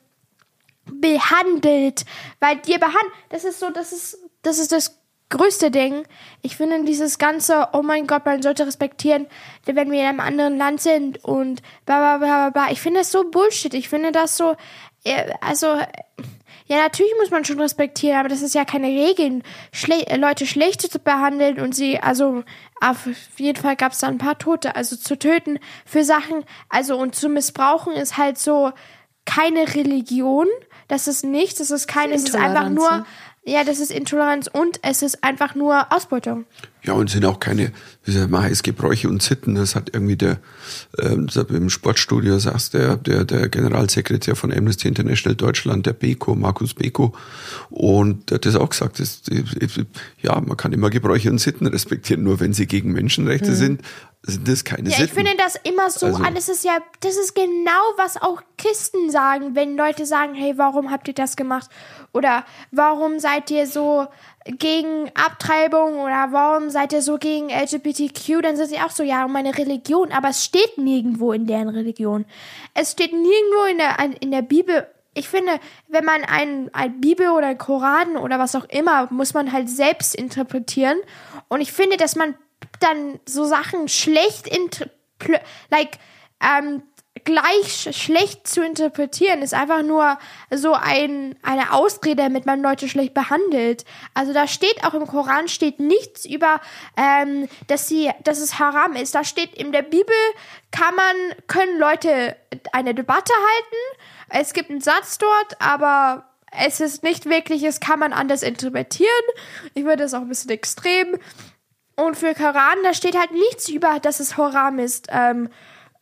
behandelt, weil dir behandelt, das ist so, das ist, das ist das größte Ding. Ich finde dieses ganze, oh mein Gott, man sollte respektieren, wenn wir in einem anderen Land sind und bla bla bla bla bla. Ich finde das so Bullshit. Ich finde das so, also, ja, natürlich muss man schon respektieren, aber das ist ja keine Regel, Schle äh, Leute schlecht zu behandeln und sie, also, auf jeden Fall gab es da ein paar Tote, also zu töten für Sachen, also und zu missbrauchen ist halt so keine Religion, das ist nichts, das ist keine, es ist einfach nur? Ja, das ist Intoleranz und es ist einfach nur Ausbeutung. Ja, und sind auch keine, wie sagt man, heißt Gebräuche und Sitten. Das hat irgendwie der, ähm, im Sportstudio sagst der, der, der Generalsekretär von Amnesty International Deutschland, der Beko, Markus Beko. Und der hat das auch gesagt, das, ja, man kann immer Gebräuche und Sitten respektieren, nur wenn sie gegen Menschenrechte mhm. sind, sind das keine ja, Sitten. Ich finde das immer so also, an, das ist ja, das ist genau, was auch Kisten sagen, wenn Leute sagen, hey, warum habt ihr das gemacht? Oder warum seid ihr so gegen Abtreibung oder warum seid ihr so gegen LGBTQ? Dann sind sie auch so, ja, um meine Religion. Aber es steht nirgendwo in deren Religion. Es steht nirgendwo in der, in der Bibel. Ich finde, wenn man ein, ein Bibel oder ein Koran oder was auch immer, muss man halt selbst interpretieren. Und ich finde, dass man dann so Sachen schlecht like, ähm, gleich schlecht zu interpretieren, ist einfach nur so ein, eine Ausrede, damit man Leute schlecht behandelt. Also da steht auch im Koran steht nichts über, ähm, dass sie, dass es haram ist. Da steht in der Bibel kann man, können Leute eine Debatte halten. Es gibt einen Satz dort, aber es ist nicht wirklich, es kann man anders interpretieren. Ich würde das auch ein bisschen extrem. Und für Koran, da steht halt nichts über, dass es haram ist. Ähm,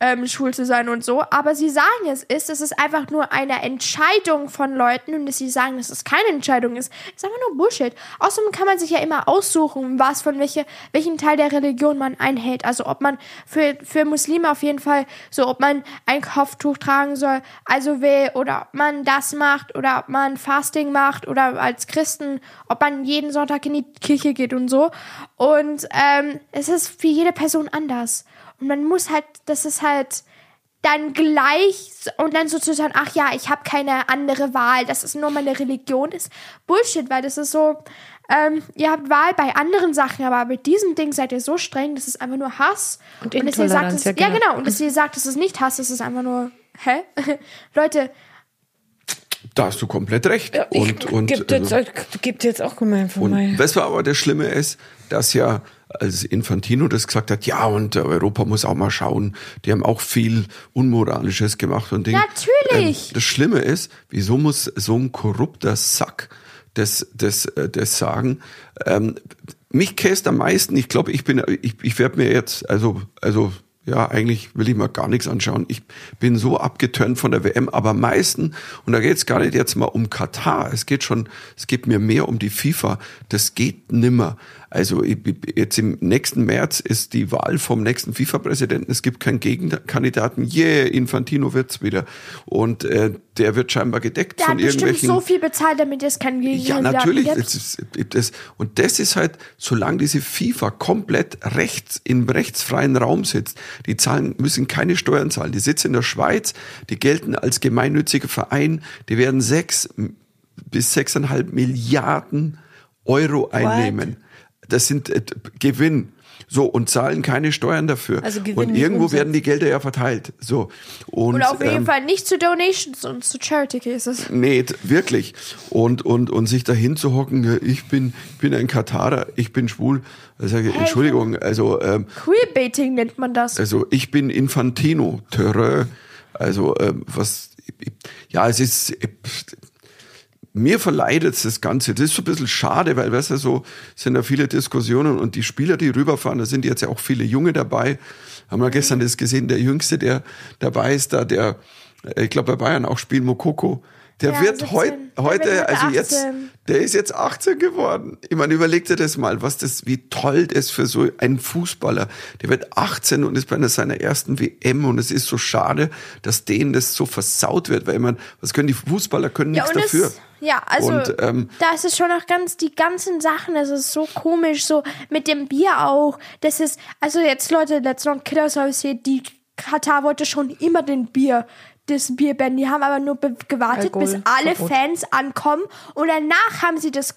ähm, schwul zu sein und so. Aber sie sagen es ist, es ist einfach nur eine Entscheidung von Leuten und dass sie sagen, dass es keine Entscheidung ist, ist einfach nur Bullshit. Außerdem kann man sich ja immer aussuchen, was von welche, welchen Teil der Religion man einhält. Also ob man für, für Muslime auf jeden Fall so, ob man ein Kopftuch tragen soll, also will, oder ob man das macht, oder ob man Fasting macht, oder als Christen, ob man jeden Sonntag in die Kirche geht und so. Und ähm, es ist für jede Person anders. Und man muss halt, das ist halt dann gleich und dann sozusagen, ach ja, ich habe keine andere Wahl, das ist nur meine Religion, ist Bullshit, weil das ist so, ähm, ihr habt Wahl bei anderen Sachen, aber mit diesem Ding seid ihr so streng, das ist einfach nur Hass. Und, und dass ihr sagt, das, ja, genau. ja genau, und dass ihr sagt, das ist nicht Hass, das ist einfach nur, hä? Leute, da hast du komplett recht. Ja, und, und, gibt, also, jetzt, gibt jetzt auch gemein von mir. Was aber das Schlimme ist, dass ja, als Infantino das gesagt hat, ja, und Europa muss auch mal schauen, die haben auch viel Unmoralisches gemacht und Ding. Natürlich. Ähm, das Schlimme ist, wieso muss so ein korrupter Sack das, das, äh, das sagen? Ähm, mich käst am meisten, ich glaube, ich bin, ich, ich werde mir jetzt, also, also ja, eigentlich will ich mir gar nichts anschauen. Ich bin so abgeturnt von der WM, aber am meisten, und da geht es gar nicht jetzt mal um Katar, es geht schon, es geht mir mehr um die FIFA. Das geht nimmer. Also jetzt im nächsten März ist die Wahl vom nächsten FIFA-Präsidenten. Es gibt keinen Gegenkandidaten. Yeah, Infantino wird's wieder. Und äh, der wird scheinbar gedeckt der von hat irgendwelchen. so viel bezahlt, damit es keinen Gegenkandidaten Ja, natürlich. Das, das, und das ist halt, solange diese FIFA komplett rechts im rechtsfreien Raum sitzt, die zahlen müssen keine Steuern zahlen. Die sitzen in der Schweiz, die gelten als gemeinnütziger Verein, die werden sechs bis sechseinhalb Milliarden Euro einnehmen. What? Das sind äh, Gewinn. So, und zahlen keine Steuern dafür. Also Gewinn und irgendwo werden die Gelder ja verteilt. So. Und, und auf jeden ähm, Fall nicht zu Donations und zu Charity Cases. Nee, wirklich. Und, und, und sich dahin zu hocken, ich bin, bin ein Katarer, ich bin schwul. Also, hey, Entschuldigung, also. Ähm, Queerbaiting nennt man das. Also, ich bin Infantino, Terreur. Also, ähm, was, ja, es ist, mir verleidet das Ganze. Das ist so ein bisschen schade, weil, weißt du, so sind ja viele Diskussionen und die Spieler, die rüberfahren, da sind jetzt ja auch viele Junge dabei. Haben wir gestern das gesehen, der Jüngste, der dabei ist, da der, ich glaube bei Bayern auch spielt Mokoko. Der ja, wird heut, heute, der wird also 18. jetzt, der ist jetzt 18 geworden. Ich meine, überleg dir das mal, was das, wie toll das für so einen Fußballer. Der wird 18 und ist bei einer seiner ersten WM und es ist so schade, dass denen das so versaut wird, weil ich meine, was können die Fußballer, können ja, nichts dafür. Ja, also, und, ähm, da ist es schon noch ganz, die ganzen Sachen, das ist so komisch, so mit dem Bier auch. Das ist, also jetzt Leute, let's not kid ourselves here, die Katar wollte schon immer den Bier das Bierband. Die haben aber nur gewartet, Alkohol, bis alle Verbot. Fans ankommen und danach haben sie das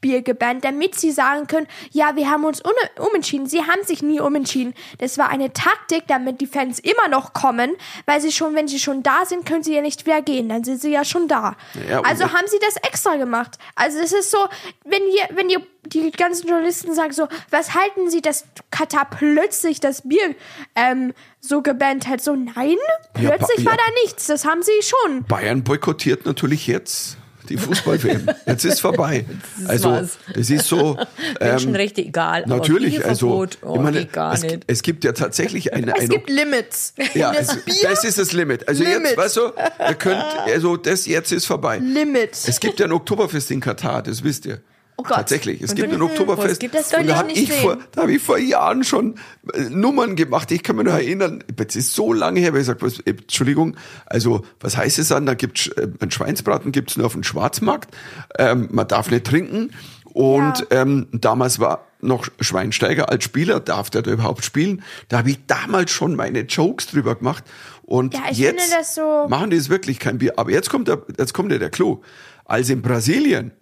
Bier gebannt, damit sie sagen können, ja, wir haben uns umentschieden. Sie haben sich nie umentschieden. Das war eine Taktik, damit die Fans immer noch kommen, weil sie schon, wenn sie schon da sind, können sie ja nicht wieder gehen. Dann sind sie ja schon da. Ja, also haben sie das extra gemacht. Also es ist so, wenn ihr, wenn ihr die ganzen Journalisten sagen so, was halten sie, dass Katar plötzlich das Bier ähm, so gebannt hat? So, nein, plötzlich ja, war da nichts. Das haben sie schon. Bayern boykottiert natürlich jetzt die Fußball-WM. Jetzt ist vorbei. Das also, das ist so. Ähm, Menschenrechte egal. natürlich, aber also, oh, ich meine, es, nicht. es gibt ja tatsächlich eine. Es eine gibt Limits. ja, das es, das ist das Limit. Also Limit. jetzt, weißt du, ihr könnt, also das jetzt ist vorbei. Limit. Es gibt ja ein Oktoberfest in Katar, das wisst ihr. Oh Gott. Tatsächlich, es Und gibt ein Oktoberfest. was gibt es? Das und da habe ich vor, da habe ich vor Jahren schon äh, Nummern gemacht. Ich kann mich noch erinnern, das ist so lange her, weil ich sage, äh, Entschuldigung, also was heißt es dann? Da gibt's äh, einen Schweinsbraten gibt's nur auf dem Schwarzmarkt. Ähm, man darf nicht trinken. Und Ja. ähm, damals war noch Schweinsteiger als Spieler, darf der da überhaupt spielen? Da habe ich damals schon meine Jokes drüber gemacht. Und Ja, ich jetzt finde das so- machen die es wirklich kein Bier. Aber jetzt kommt der, jetzt kommt ja der Clou. Als in Brasilien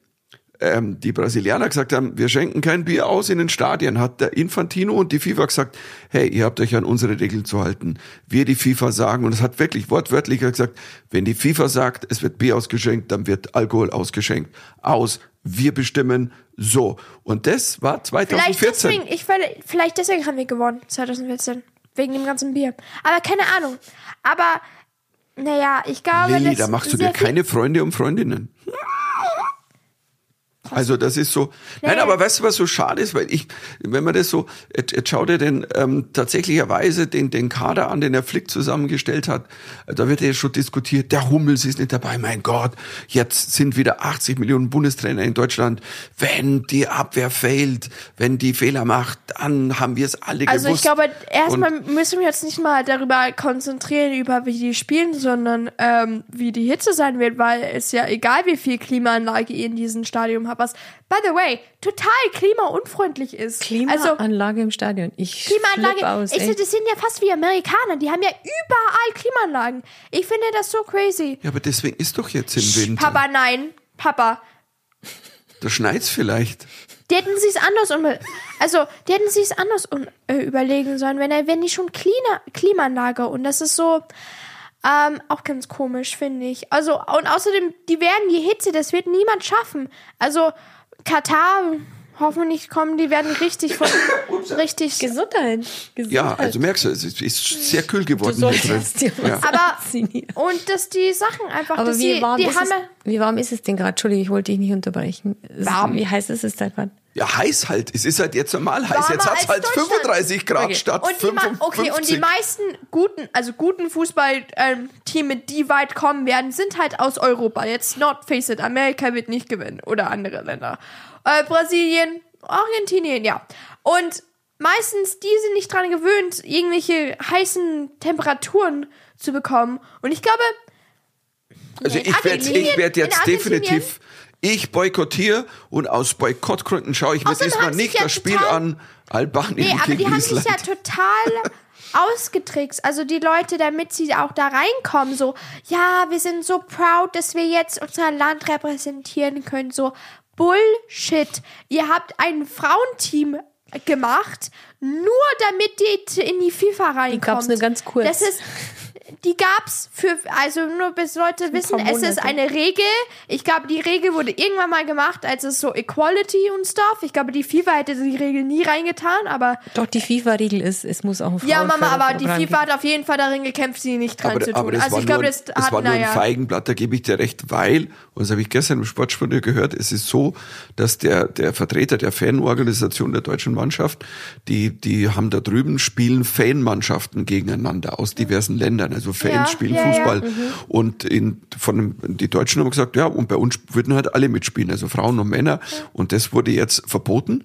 ähm, die Brasilianer gesagt haben, wir schenken kein Bier aus in den Stadien, hat der Infantino und die FIFA gesagt, hey, ihr habt euch an unsere Regeln zu halten. Wir die FIFA sagen, und es hat wirklich wortwörtlich gesagt, wenn die FIFA sagt, es wird Bier ausgeschenkt, dann wird Alkohol ausgeschenkt. Aus, wir bestimmen so. Und das war Vielleicht 2014. deswegen, ich, vielleicht deswegen haben wir gewonnen, 2014. Wegen dem ganzen Bier. Aber keine Ahnung. Aber, naja, ich glaube, Lilly, da machst du dir keine Freunde um Freundinnen. Also das ist so. Nein, Nee. aber weißt du, was so schade ist, weil ich, wenn man das so, jetzt, jetzt schau dir den ähm, tatsächlicherweise den den Kader an, den er Flick zusammengestellt hat. Da wird ja schon diskutiert. Der Hummels ist nicht dabei. Mein Gott, jetzt sind wieder 80 Millionen Bundestrainer in Deutschland. Wenn die Abwehr fehlt, wenn die Fehler macht, dann haben wir es alle Also gewusst. ich glaube, erstmal müssen wir uns nicht mal darüber konzentrieren, über wie die spielen, sondern ähm, wie die Hitze sein wird, weil es ja egal, wie viel Klimaanlage ihr in diesem Stadion habt, was, by the way, total klimaunfreundlich ist. also Klimaanlage im Stadion. Ich Klimaanlage, aus, ich finde, das sind ja fast wie Amerikaner, die haben ja überall Klimaanlagen. Ich finde das so crazy. ja, aber deswegen ist doch jetzt im Winter. Papa, nein, Papa, Da schneit's vielleicht. Die hätten sich's anders um, also die hätten sich's anders um, äh, überlegen sollen, wenn er, wenn die schon Klima, Klimaanlage und das ist so ähm, auch ganz komisch, finde ich. Also und außerdem, die werden die Hitze, das wird niemand schaffen. Also Katar, hoffentlich kommen, die werden richtig von, richtig. Gesundheit. Gesundheit. Ja, also merkst du, es ist, ist sehr kühl du geworden hier drin. solltest dir was Ja. Aber und dass die Sachen einfach, Aber wie die, warm, die ist haben es, wie warm ist es denn gerade? Entschuldigung, ich wollte dich nicht unterbrechen. Es- Warm. Wie heiß ist es da gerade? Ja, heiß halt. Es ist halt jetzt normal heiß. Warmer Jetzt hat's als halt Deutschland. 35 Grad Okay. statt Und die, ma- 55. okay, und die meisten guten, also guten Fußballteams, die weit kommen werden, sind halt aus Europa. Jetzt not face it, Amerika wird nicht gewinnen oder andere Länder. Äh, Brasilien, Argentinien, ja. Und meistens, die sind nicht dran gewöhnt, irgendwelche heißen Temperaturen zu bekommen. Und ich glaube, also ich werde ich werd jetzt definitiv, ich boykottiere und aus Boykottgründen schaue ich mir diesmal nicht ja das Spiel an. Albanien Nee, aber die haben sich ja total ausgetrickst. Also die Leute, damit sie auch da reinkommen, so, ja, wir sind so proud, dass wir jetzt unser Land repräsentieren können. So, Bullshit. Ihr habt ein Frauenteam gemacht, nur damit die in die FIFA reinkommt. gab's nur ganz kurz. Das ist, die gab's für, also nur bis Leute wissen, es ist eine Regel. Ich glaube, die Regel wurde irgendwann mal gemacht, als es so Equality und Stuff. Ich glaube, die FIFA hätte die Regel nie reingetan, aber Doch, die FIFA-Regel ist, es muss auch ein ja, Mama, aber die FIFA hat auf jeden Fall darin gekämpft, sie nicht dran aber, zu tun. aber das also war, ich glaube, nur, das das hat, war nur ein naja. Feigenblatt, da gebe ich dir recht, weil, und das habe ich gestern im Sportstudio gehört, es ist so, dass der, der Vertreter der Fanorganisation der deutschen Mannschaft, die, die haben da drüben, spielen Fanmannschaften gegeneinander aus diversen Ländern. Also Fans Ja, spielen ja, ja. Fußball. Und in, von die Deutschen haben gesagt, ja, und bei uns würden halt alle mitspielen, also Frauen und Männer. Und das wurde jetzt verboten.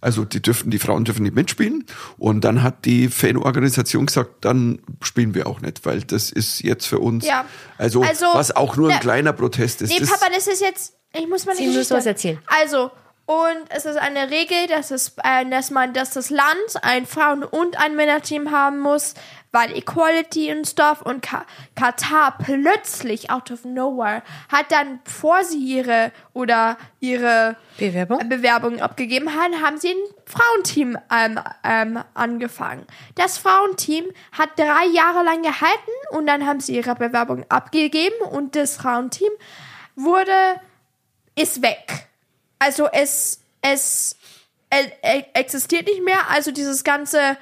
Also die dürfen, die Frauen dürfen nicht mitspielen. Und dann hat die Fanorganisation gesagt, dann spielen wir auch nicht, weil das ist jetzt für uns, Ja. also, Also, was auch nur ein ne- kleiner Protest ist. Nee, das, Papa, das ist jetzt. Ich muss mal Sie müssen was erzählen. Also, und es ist eine Regel, dass, es, äh, dass man, dass das Land ein Frauen- und ein Männerteam haben muss, weil Equality und Stuff und Ka Katar plötzlich out of nowhere hat dann, bevor sie ihre oder ihre Bewerbung? Bewerbung abgegeben haben, haben sie ein Frauenteam ähm, ähm, angefangen. Das Frauenteam hat drei Jahre lang gehalten und dann haben sie ihre Bewerbung abgegeben und das Frauenteam wurde ist weg. Also es es, äh, äh, existiert nicht mehr. Also dieses ganze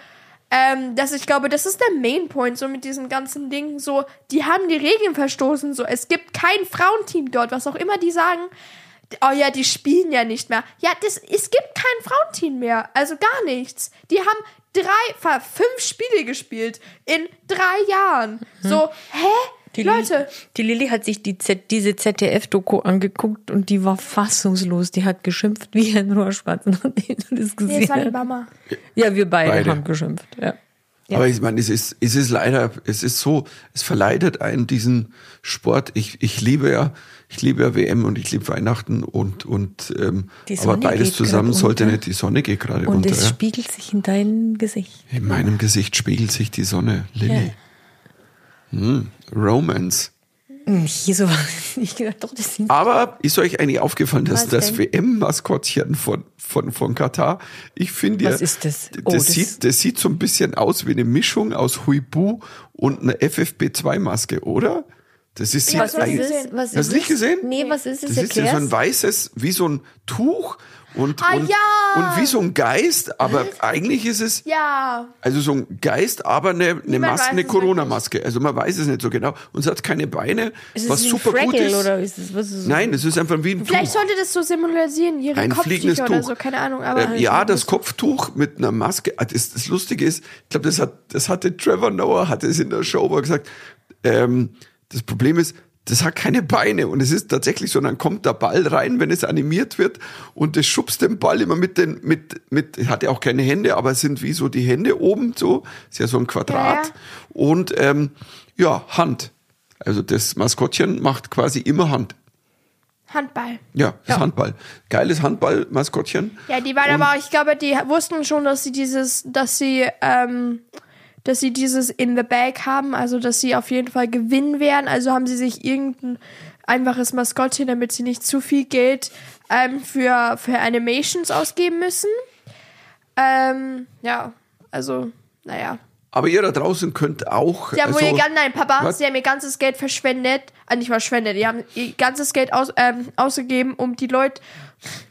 ähm, dass ich glaube, das ist der Main Point, so mit diesen ganzen Dingen, so, die haben die Regeln verstoßen, so, es gibt kein Frauenteam dort, was auch immer die sagen, oh ja, die spielen ja nicht mehr. Ja, das, es gibt kein Frauenteam mehr, also gar nichts. Die haben drei, fünf Spiele gespielt in drei Jahren. So, hä? Die Leute. Lilly, die Lilly hat sich die Z, diese ZDF-Doku angeguckt und die war fassungslos. Die hat geschimpft wie ein Rohrspatz, nachdem du das Nee, gesehen es war die. Mama. Ja, wir beide, Beide. haben geschimpft. Ja. Aber ich meine, es ist, es ist leider, es ist so, es verleitet einen diesen Sport. Ich, ich liebe ja, ich liebe ja WM und ich liebe Weihnachten und, und ähm, aber beides zusammen sollte unter. nicht, die Sonne geht gerade Und unter. es Ja. spiegelt sich in deinem Gesicht. In meinem Gesicht spiegelt sich die Sonne, Lilly. Hm, Romance. Hm, Hier so ich gedacht, doch, das sind Aber ist euch eigentlich aufgefallen, dass Was das? WM-Maskottchen von, von, von Katar, ich finde ja, Was ist das? Das, Oh, das- sieht, das sieht so ein bisschen aus wie eine Mischung aus Huibu und einer FFP2-Maske, oder? Das ist, sieht was ist eigentlich, das? Was Hast du nicht gesehen? Nee, was ist es? das ist ja so ein weißes, wie so ein Tuch und, Ah, und, ja! und wie so ein Geist, aber eigentlich ist es, Ja. also so ein Geist, aber eine, eine Maske, eine Corona-Maske. Also man weiß es nicht so genau. Und es hat keine Beine, Ist was super gut Frackel ist. oder ist es was ist es? Nein, es ist einfach wie ein Vielleicht Tuch. sollte das so symbolisieren, ihre Ein fliegendes Kopftücher oder Tuch. so, keine Ahnung. Aber Ähm, ja, das Kopftuch mit einer Maske. Ah, Das, das Lustige ist, ich glaube, das hat, das hatte Trevor Noah, hatte es in der Show aber gesagt. Ähm, das Problem ist, das hat keine Beine und es ist tatsächlich so, dann kommt der Ball rein, wenn es animiert wird und das schubst den Ball immer mit den, mit, mit, hat ja auch keine Hände, aber es sind wie so die Hände oben so, ist ja so ein Quadrat Ja, ja. und ähm, ja, Hand. Also das Maskottchen macht quasi immer Hand. Handball. Ja, das Handball. Geiles Handball-Maskottchen. Ja, die waren aber, ich glaube, die wussten schon, dass sie dieses, dass sie, ähm, dass sie dieses in the bag haben, also dass sie auf jeden Fall gewinnen werden. Also haben sie sich irgendein einfaches Maskottchen, damit sie nicht zu viel Geld ähm, für, für Animations ausgeben müssen. Ähm, ja, also, naja. Aber ihr da draußen könnt auch. Sie haben also, wohl ihr nein, Papa, Was? sie haben ihr ganzes Geld verschwendet, äh, nicht verschwendet, die haben ihr ganzes Geld aus, ähm, ausgegeben, um die Leute,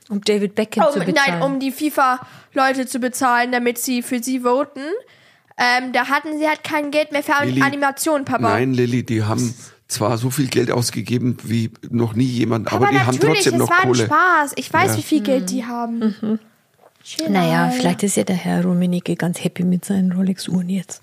Um David Beckham um, zu bezahlen. nein, um die FIFA-Leute zu bezahlen, damit sie für sie voten. Ähm, da hatten sie halt kein Geld mehr für Lilly, Animation, Papa. Nein, Lilly, die haben zwar so viel Geld ausgegeben wie noch nie jemand, aber, aber die haben natürlich, trotzdem es noch war ein Kohle. Spaß. Ich weiß, Ja. wie viel Geld die haben. Chill naja, vielleicht ist ja der Herr Rummenigge ganz happy mit seinen Rolex-Uhren jetzt.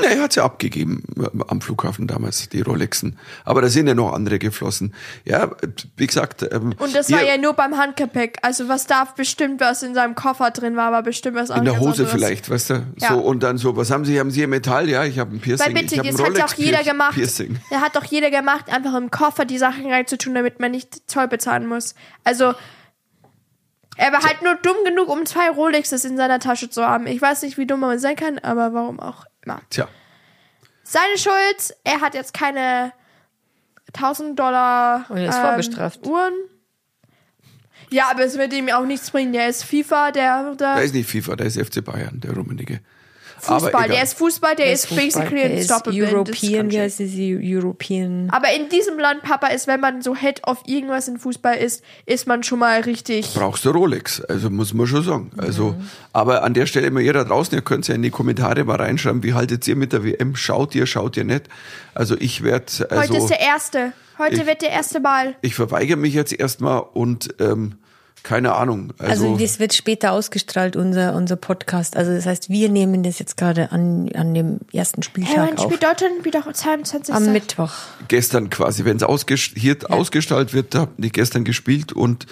Nee, er hat sie abgegeben äh, am Flughafen damals, die Rolexen. Aber da sind ja noch andere geflossen. Ja, wie gesagt. Ähm, Und das war ja nur beim Handgepäck. Also was da bestimmt was in seinem Koffer drin war, aber bestimmt was in der anderes. Hose vielleicht, weißt du? Ja. So, und dann so, was haben Sie? Haben Sie ein Metall? Ja, ich habe ein Piercing. Weil bitte, ich das hat ja auch jeder gemacht. Piercing. Da hat doch jeder gemacht, einfach im Koffer die Sachen reinzutun, damit man nicht Zoll bezahlen muss. Also, er war halt nur dumm genug, um zwei Rolexes in seiner Tasche zu haben. Ich weiß nicht, wie dumm man sein kann, aber warum auch immer. Tja. Seine Schuld, er hat jetzt keine 1000 Dollar Und er ist vorbestraft. Uhren. Ja, aber es wird ihm auch nichts bringen. Der ist FIFA, der, Da der ist nicht FIFA, da ist FC Bayern, der Rummenigge. Fußball, der ist Fußball, der, Der ist, Fußball, basically der ein ist European, wie country. heißt es? European. Aber in diesem Land, Papa, ist, wenn man so Head auf irgendwas in Fußball ist, ist man schon mal richtig. brauchst du Rolex, also muss man schon sagen. Also, Mhm. aber an der Stelle immer ihr da draußen, ihr könnt ja in die Kommentare mal reinschreiben, wie haltet ihr mit der WM? Schaut ihr, schaut ihr nicht? Also ich werde, also Heute ist der erste. Heute Ich- wird der erste Ball. ich verweigere mich jetzt erstmal und ähm, keine Ahnung. Also, Also, das wird später ausgestrahlt, unser, unser Podcast. Also das heißt, wir nehmen das jetzt gerade an, an dem ersten Hey, Spieltag wann auf. spielt Deutschland wieder 22. Am Mittwoch. gestern quasi, wenn es ausgest hier ausgestrahlt wird, da haben die gestern gespielt und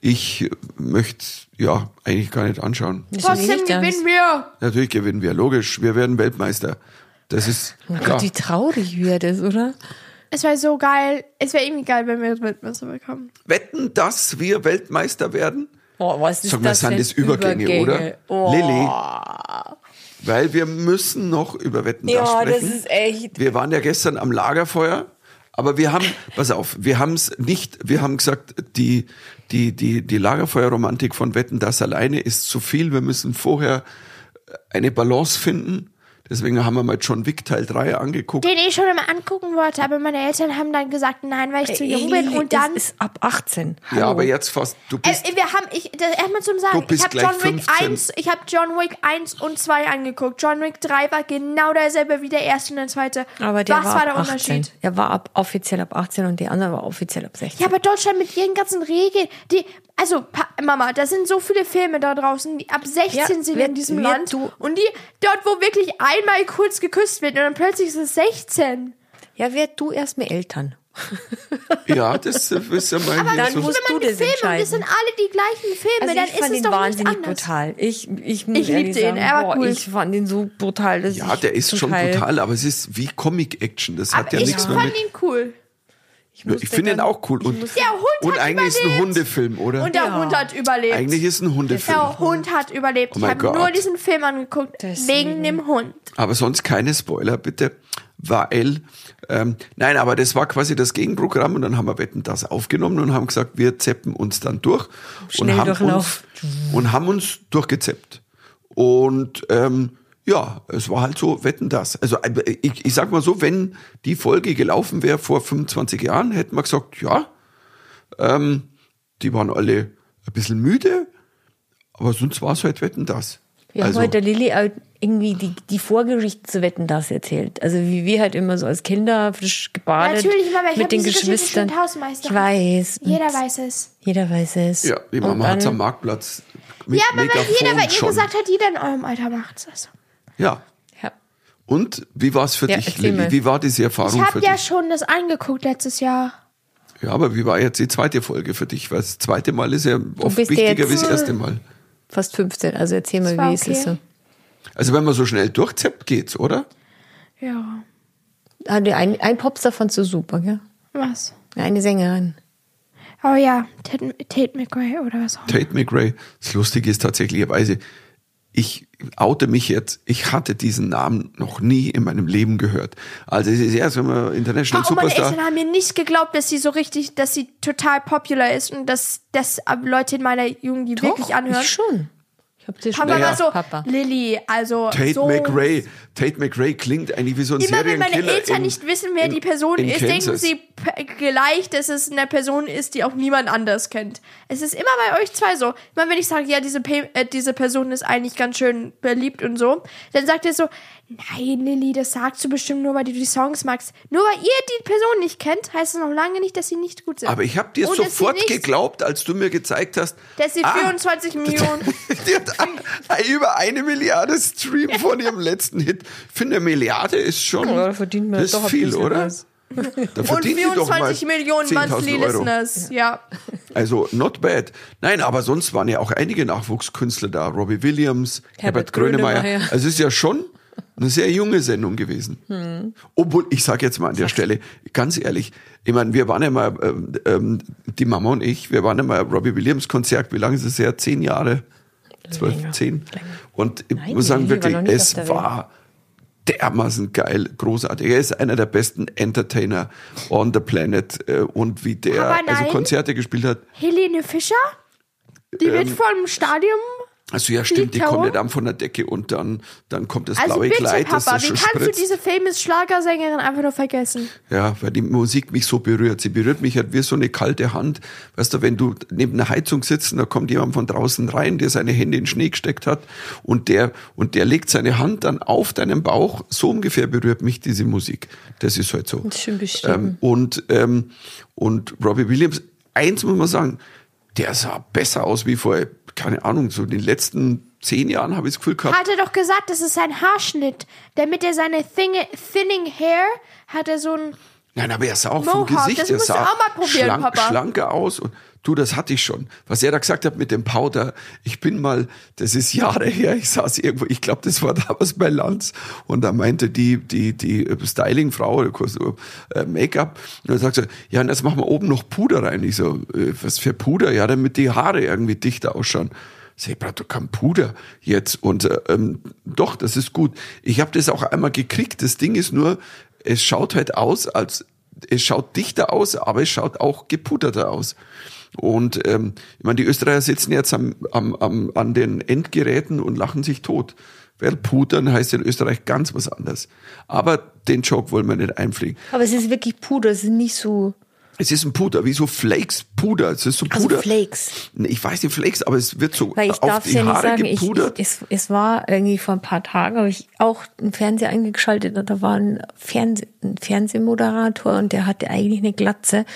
ich möchte ja eigentlich gar nicht anschauen. Das Trotzdem gewinnen wir. Natürlich gewinnen wir, logisch, wir werden Weltmeister. Das ist Oh klar. Gott, wie traurig wird es, oder? Es wäre so geil. Es wäre irgendwie geil, wenn wir Weltmeister bekommen. Wetten, dass wir Weltmeister werden? Oh, was ist Sag mal, das sind das Übergänge, oder? Oh. Lilly, weil wir müssen noch über Wetten das Ja, das sprechen. ist echt. Wir waren ja gestern am Lagerfeuer, aber wir haben, pass auf, wir haben es nicht, wir haben gesagt, die, die, die, die Lagerfeuerromantik von Wetten, das alleine ist zu viel. Wir müssen vorher eine Balance finden. Deswegen haben wir mal John Wick Teil 3 angeguckt. Den ich schon immer angucken wollte, aber meine Eltern haben dann gesagt, nein, weil ich zu jung bin. Und dann. Das ist ab 18. Hallo. Ja, aber jetzt fast, du Äh, bist, wir haben, ich, das erstmal zum Sagen, Du bist ich habe John Wick 15. 1, ich habe John Wick 1 und 2 angeguckt. John Wick 3 war genau derselbe wie der erste und der zweite. aber der Was war, war der ab 18. Unterschied? Er war ab, offiziell ab 18 und der andere war offiziell ab 16. Ja, aber Deutschland mit ihren ganzen Regeln, die, also, pa Mama, da sind so viele Filme da draußen, die ab 16 Ja, sind wer- in diesem wer Land. du- Und die, dort, wo wirklich einmal kurz geküsst wird und dann plötzlich ist es 16. Ja, werd du erst mal Eltern. ja, das ist ja mal hier dann so. musst du die das Filme, und entscheiden. das sind alle die gleichen Filme, Also dann ich ist fand es ihn doch nicht wahnsinnig anders. brutal. Ich, ich, Ich lieb ehrlich den, sagen, er war boah, cool. ich fand ihn so brutal. Dass Ja, ich der ist schon brutal, aber es ist wie Comic-Action. Das hat Aber ja ich nichts mehr fand mit. ihn cool. Ich, ich finde ihn dann- auch cool. Und, Der Hund und hat eigentlich ist es ein überlebt. Hundefilm, oder? Und der Ja. Hund hat überlebt. Eigentlich ist es ein Hundefilm. der Hund hat überlebt. Oh ich habe nur diesen Film angeguckt, Deswegen. wegen dem Hund. Aber sonst keine Spoiler, bitte. Weil, ähm, nein, aber das war quasi das Gegenprogramm und dann haben wir Wetten das aufgenommen und haben gesagt, wir zeppen uns dann durch und haben, uns, Durchlauf. und haben uns durchgezeppt. Und ähm, ja, es war halt so, wetten das. Also äh, ich, ich sag mal so, wenn die Folge gelaufen wäre vor 25 Jahren, hätten wir gesagt, ja, ähm, die waren alle ein bisschen müde, aber sonst war es halt wetten das. Wir also, haben heute der Lilly auch irgendwie die, die Vorgeschichte zu Wetten, das erzählt. Also wie wir halt immer so als Kinder frisch gebadet Natürlich, Mama, ich mit den Geschichte Geschwistern. tausendmal Ich weiß. Jeder weiß es. Jeder weiß es. ja, die Mama hat dann- am Marktplatz mit Ja, aber weil Megafon jeder bei ihr schon. gesagt hat, jeder in eurem Alter macht es. Ja. Ja. Und wie war es für Ja, dich, Lilly? Wie war diese Erfahrung Ich für habe ja dich? schon das angeguckt letztes Jahr. Ja, aber wie war jetzt die zweite Folge für dich? Weil das zweite Mal ist ja oft wichtiger wie das erste Mal. Fast 15. Also erzähl mal, wie ist es okay. so? Also wenn man so schnell durchzappt, geht's, oder? Ja. Ah, ein, ein Popstar fandst du super, gell? Was? Eine Sängerin. Oh ja, Tate, Tate McRae oder was auch immer. Tate McRae. Das Lustige ist tatsächlicherweise, ich oute mich jetzt, ich hatte diesen Namen noch nie in meinem Leben gehört. Also es ist erst, wenn man International meine Superstar... Eltern haben mir nicht geglaubt, dass sie so richtig, dass sie total popular ist und dass, äh, Leute in meiner Jugend die wirklich anhören. Ich schon. Ich hab dir schon Papa Naja. war so, Papa. Lilly, also Tate so McRae. Tate McRae klingt eigentlich wie so ein Immer wenn meine Eltern in- nicht wissen, wer in- die Person ist, denken Kansas. sie p- gleich, dass es eine Person ist, die auch niemand anders kennt. Es ist immer bei euch zwei so. Immer wenn ich sage, ja, diese, Pe äh, diese Person ist eigentlich ganz schön beliebt und so, dann sagt ihr so, nein, Lilly, das sagst du bestimmt nur, weil du die Songs magst. Nur weil ihr die Person nicht kennt, heißt es noch lange nicht, dass sie nicht gut sind. Aber ich habe dir Und sofort nicht- geglaubt, als du mir gezeigt hast, Dass sie ah, 24 Millionen. die hat über eine Milliarde Stream von ihrem letzten Hit. Ich finde, eine Milliarde ist schon Ja, verdient man das doch viel, oder? was. Da Und verdient die doch mal 24 Millionen 10.000 Monthly. Listeners. Ja. Also not bad. Nein, aber sonst waren ja auch einige Nachwuchskünstler da. Robbie Williams, Herbert, Herbert Grönemeyer. Grönemeyer. Also es ist ja schon eine sehr junge Sendung gewesen. Hm. Obwohl, ich sage jetzt mal an der Stelle, ganz ehrlich, ich meine, wir waren ja mal, ähm, ähm, die Mama und ich, wir waren ja mal Robbie Williams Konzert, wie lange ist es her? Zehn Jahre? Zwölf, zehn? Und ich Nein, muss sagen, wirklich, es war dermaßen geil, großartig. Er ist einer der besten Entertainer on the planet äh, und wie der also. Konzerte gespielt hat. Helene Fischer? Die Ähm, wird vom Stadion Also ja, stimmt, die Liegt kommt ja dann von der Decke und dann, dann kommt das Also blaue bitte, Kleid, Papa, das wie schon kannst spritzt. du diese famous Schlagersängerin einfach nur vergessen? Ja, weil die Musik mich so berührt. Sie berührt mich halt wie so eine kalte Hand. Weißt du, wenn du neben einer Heizung sitzt und da kommt jemand von draußen rein, der seine Hände in den Schnee gesteckt hat und der, und der legt seine Hand dann auf deinen Bauch. So ungefähr berührt mich diese Musik. Das ist halt so. Schön beschrieben. Ähm, und, ähm, und Robbie Williams, eins muss man sagen, der sah besser aus wie vor, keine Ahnung, so in den letzten zehn Jahren habe ich das Gefühl gehabt. Hat er doch gesagt, das ist sein Haarschnitt. Damit er seine thinge, thinning Hair hat er so ein. Nein, aber er sah auch vom Mohawk, Gesicht, das er du sah auch mal probieren, schlank, Papa. schlanker aus. Und du, das hatte ich schon. Was er da gesagt hat mit dem Powder, ich bin mal, das ist Jahre her, ich saß irgendwo, ich glaube, das war damals bei Lanz. Und da meinte die, die, die Stylingfrau, oder kurz, äh, Make-up, und dann sagt sie, ja, und jetzt machen wir oben noch Puder rein. Ich so, äh, was für Puder? Ja, damit die Haare irgendwie dichter ausschauen. Ich brauche doch kein Puder jetzt. Und äh, ähm, doch, das ist gut. Ich habe das auch einmal gekriegt. Das Ding ist nur, es schaut halt aus, als es schaut dichter aus, aber es schaut auch gepuderter aus. Und ähm, ich meine, die Österreicher sitzen jetzt am, am, am, an den Endgeräten und lachen sich tot. Weil pudern heißt in Österreich ganz was anderes. Aber den Joke wollen wir nicht einfliegen. Aber es ist wirklich Puder, es ist nicht so. Es ist ein Puder, wie so Flakes Puder. Es ist so Also Puder. Flakes. Nee, Ich weiß nicht Flakes, aber es wird so Weil ich auf darf die ja nicht Haare sagen, ich, gepudert. ich, es, es war irgendwie vor ein paar Tagen, habe ich auch einen Fernseher eingeschaltet und da war ein, Fernseh, ein Fernsehmoderator und der hatte eigentlich eine Glatze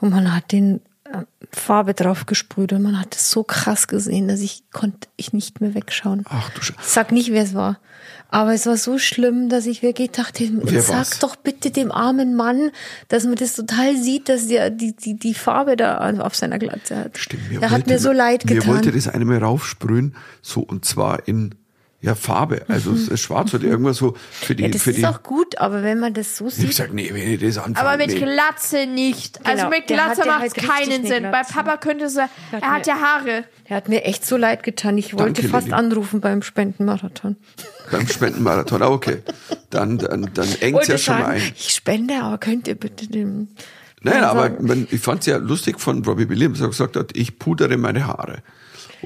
und man hat den Farbe drauf gesprüht und man hat es so krass gesehen, dass ich konnte ich nicht mehr wegschauen. Ach du Sch Ich sag nicht, wer es war. Aber es war so schlimm, dass ich wirklich dachte, Wer sag war's? doch bitte dem armen Mann, dass man das total sieht, dass der die, die, die Farbe da auf seiner Glatze hat. Stimmt, mir Der hat wollte- mir so leid Mir wollte getan. das eine mal raufsprühen, so und zwar in ja Farbe, also es ist schwarz oder irgendwas so für die. Ja, das für ist die. auch gut, aber wenn man das so ich sieht, sag nee, wenn ich das anfange. Aber mit nee. Glatze nicht. Also Genau, mit der Glatze macht halt es keinen eine Sinn. Bei. Papa könnte es, er hat ja Haare. der hat mir echt so leid getan. Ich wollte Danke, fast Lilly. anrufen beim Spendenmarathon. beim Spendenmarathon. Ah, okay. Dann dann dann engt's Wollte ja schon mal sagen, ein. ich spende, aber könnt ihr bitte dem Nein, aber ich fand's ja lustig von Robbie Williams, der gesagt hat, ich pudere meine Haare.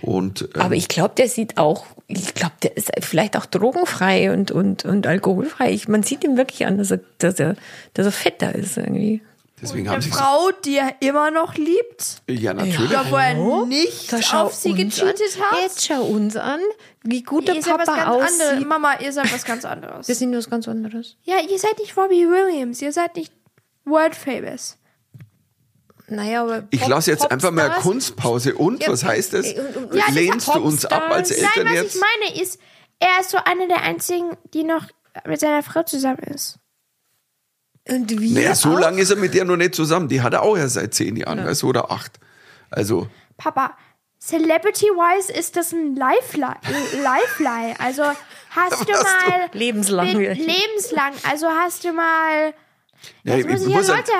Und ähm, Aber ich glaube, der sieht auch, ich glaube, der ist vielleicht auch drogenfrei und, und, und alkoholfrei. Ich, man sieht ihm wirklich an, dass er, dass er, dass er fetter ist irgendwie. deswegen Eine haben sie Frau, die er immer noch liebt. ja natürlich. Ja, wo er nicht auf sie gecheatet hat. Jetzt schau uns an, wie gut der Ihr Papa ganz anderes. aussieht. Mama, ihr seid was ganz anderes. Wir sind was ganz anderes. Ja, ihr seid nicht Robbie Williams. Ihr seid nicht world famous. Naja, aber Ich Pop- lasse jetzt einfach mal eine Popstars- Kunstpause. Und Ja, was heißt das? und- und- Ja, das Lehnst du uns ab als Popstars. Eltern Nein, was jetzt? ich meine ist, er ist so einer der einzigen, die noch mit seiner Frau zusammen ist. Und wir Naja, so auch? lange ist er mit der noch nicht zusammen. Die hat er auch erst seit zehn Jahren, also, oder acht. Also, Papa, Celebrity-wise ist das ein Lifeline. Lifeline. Also hast du mal Lebenslang. mit, lebenslang. Also hast du mal. Ja, Jetzt ich müssen ja muss ja, Leute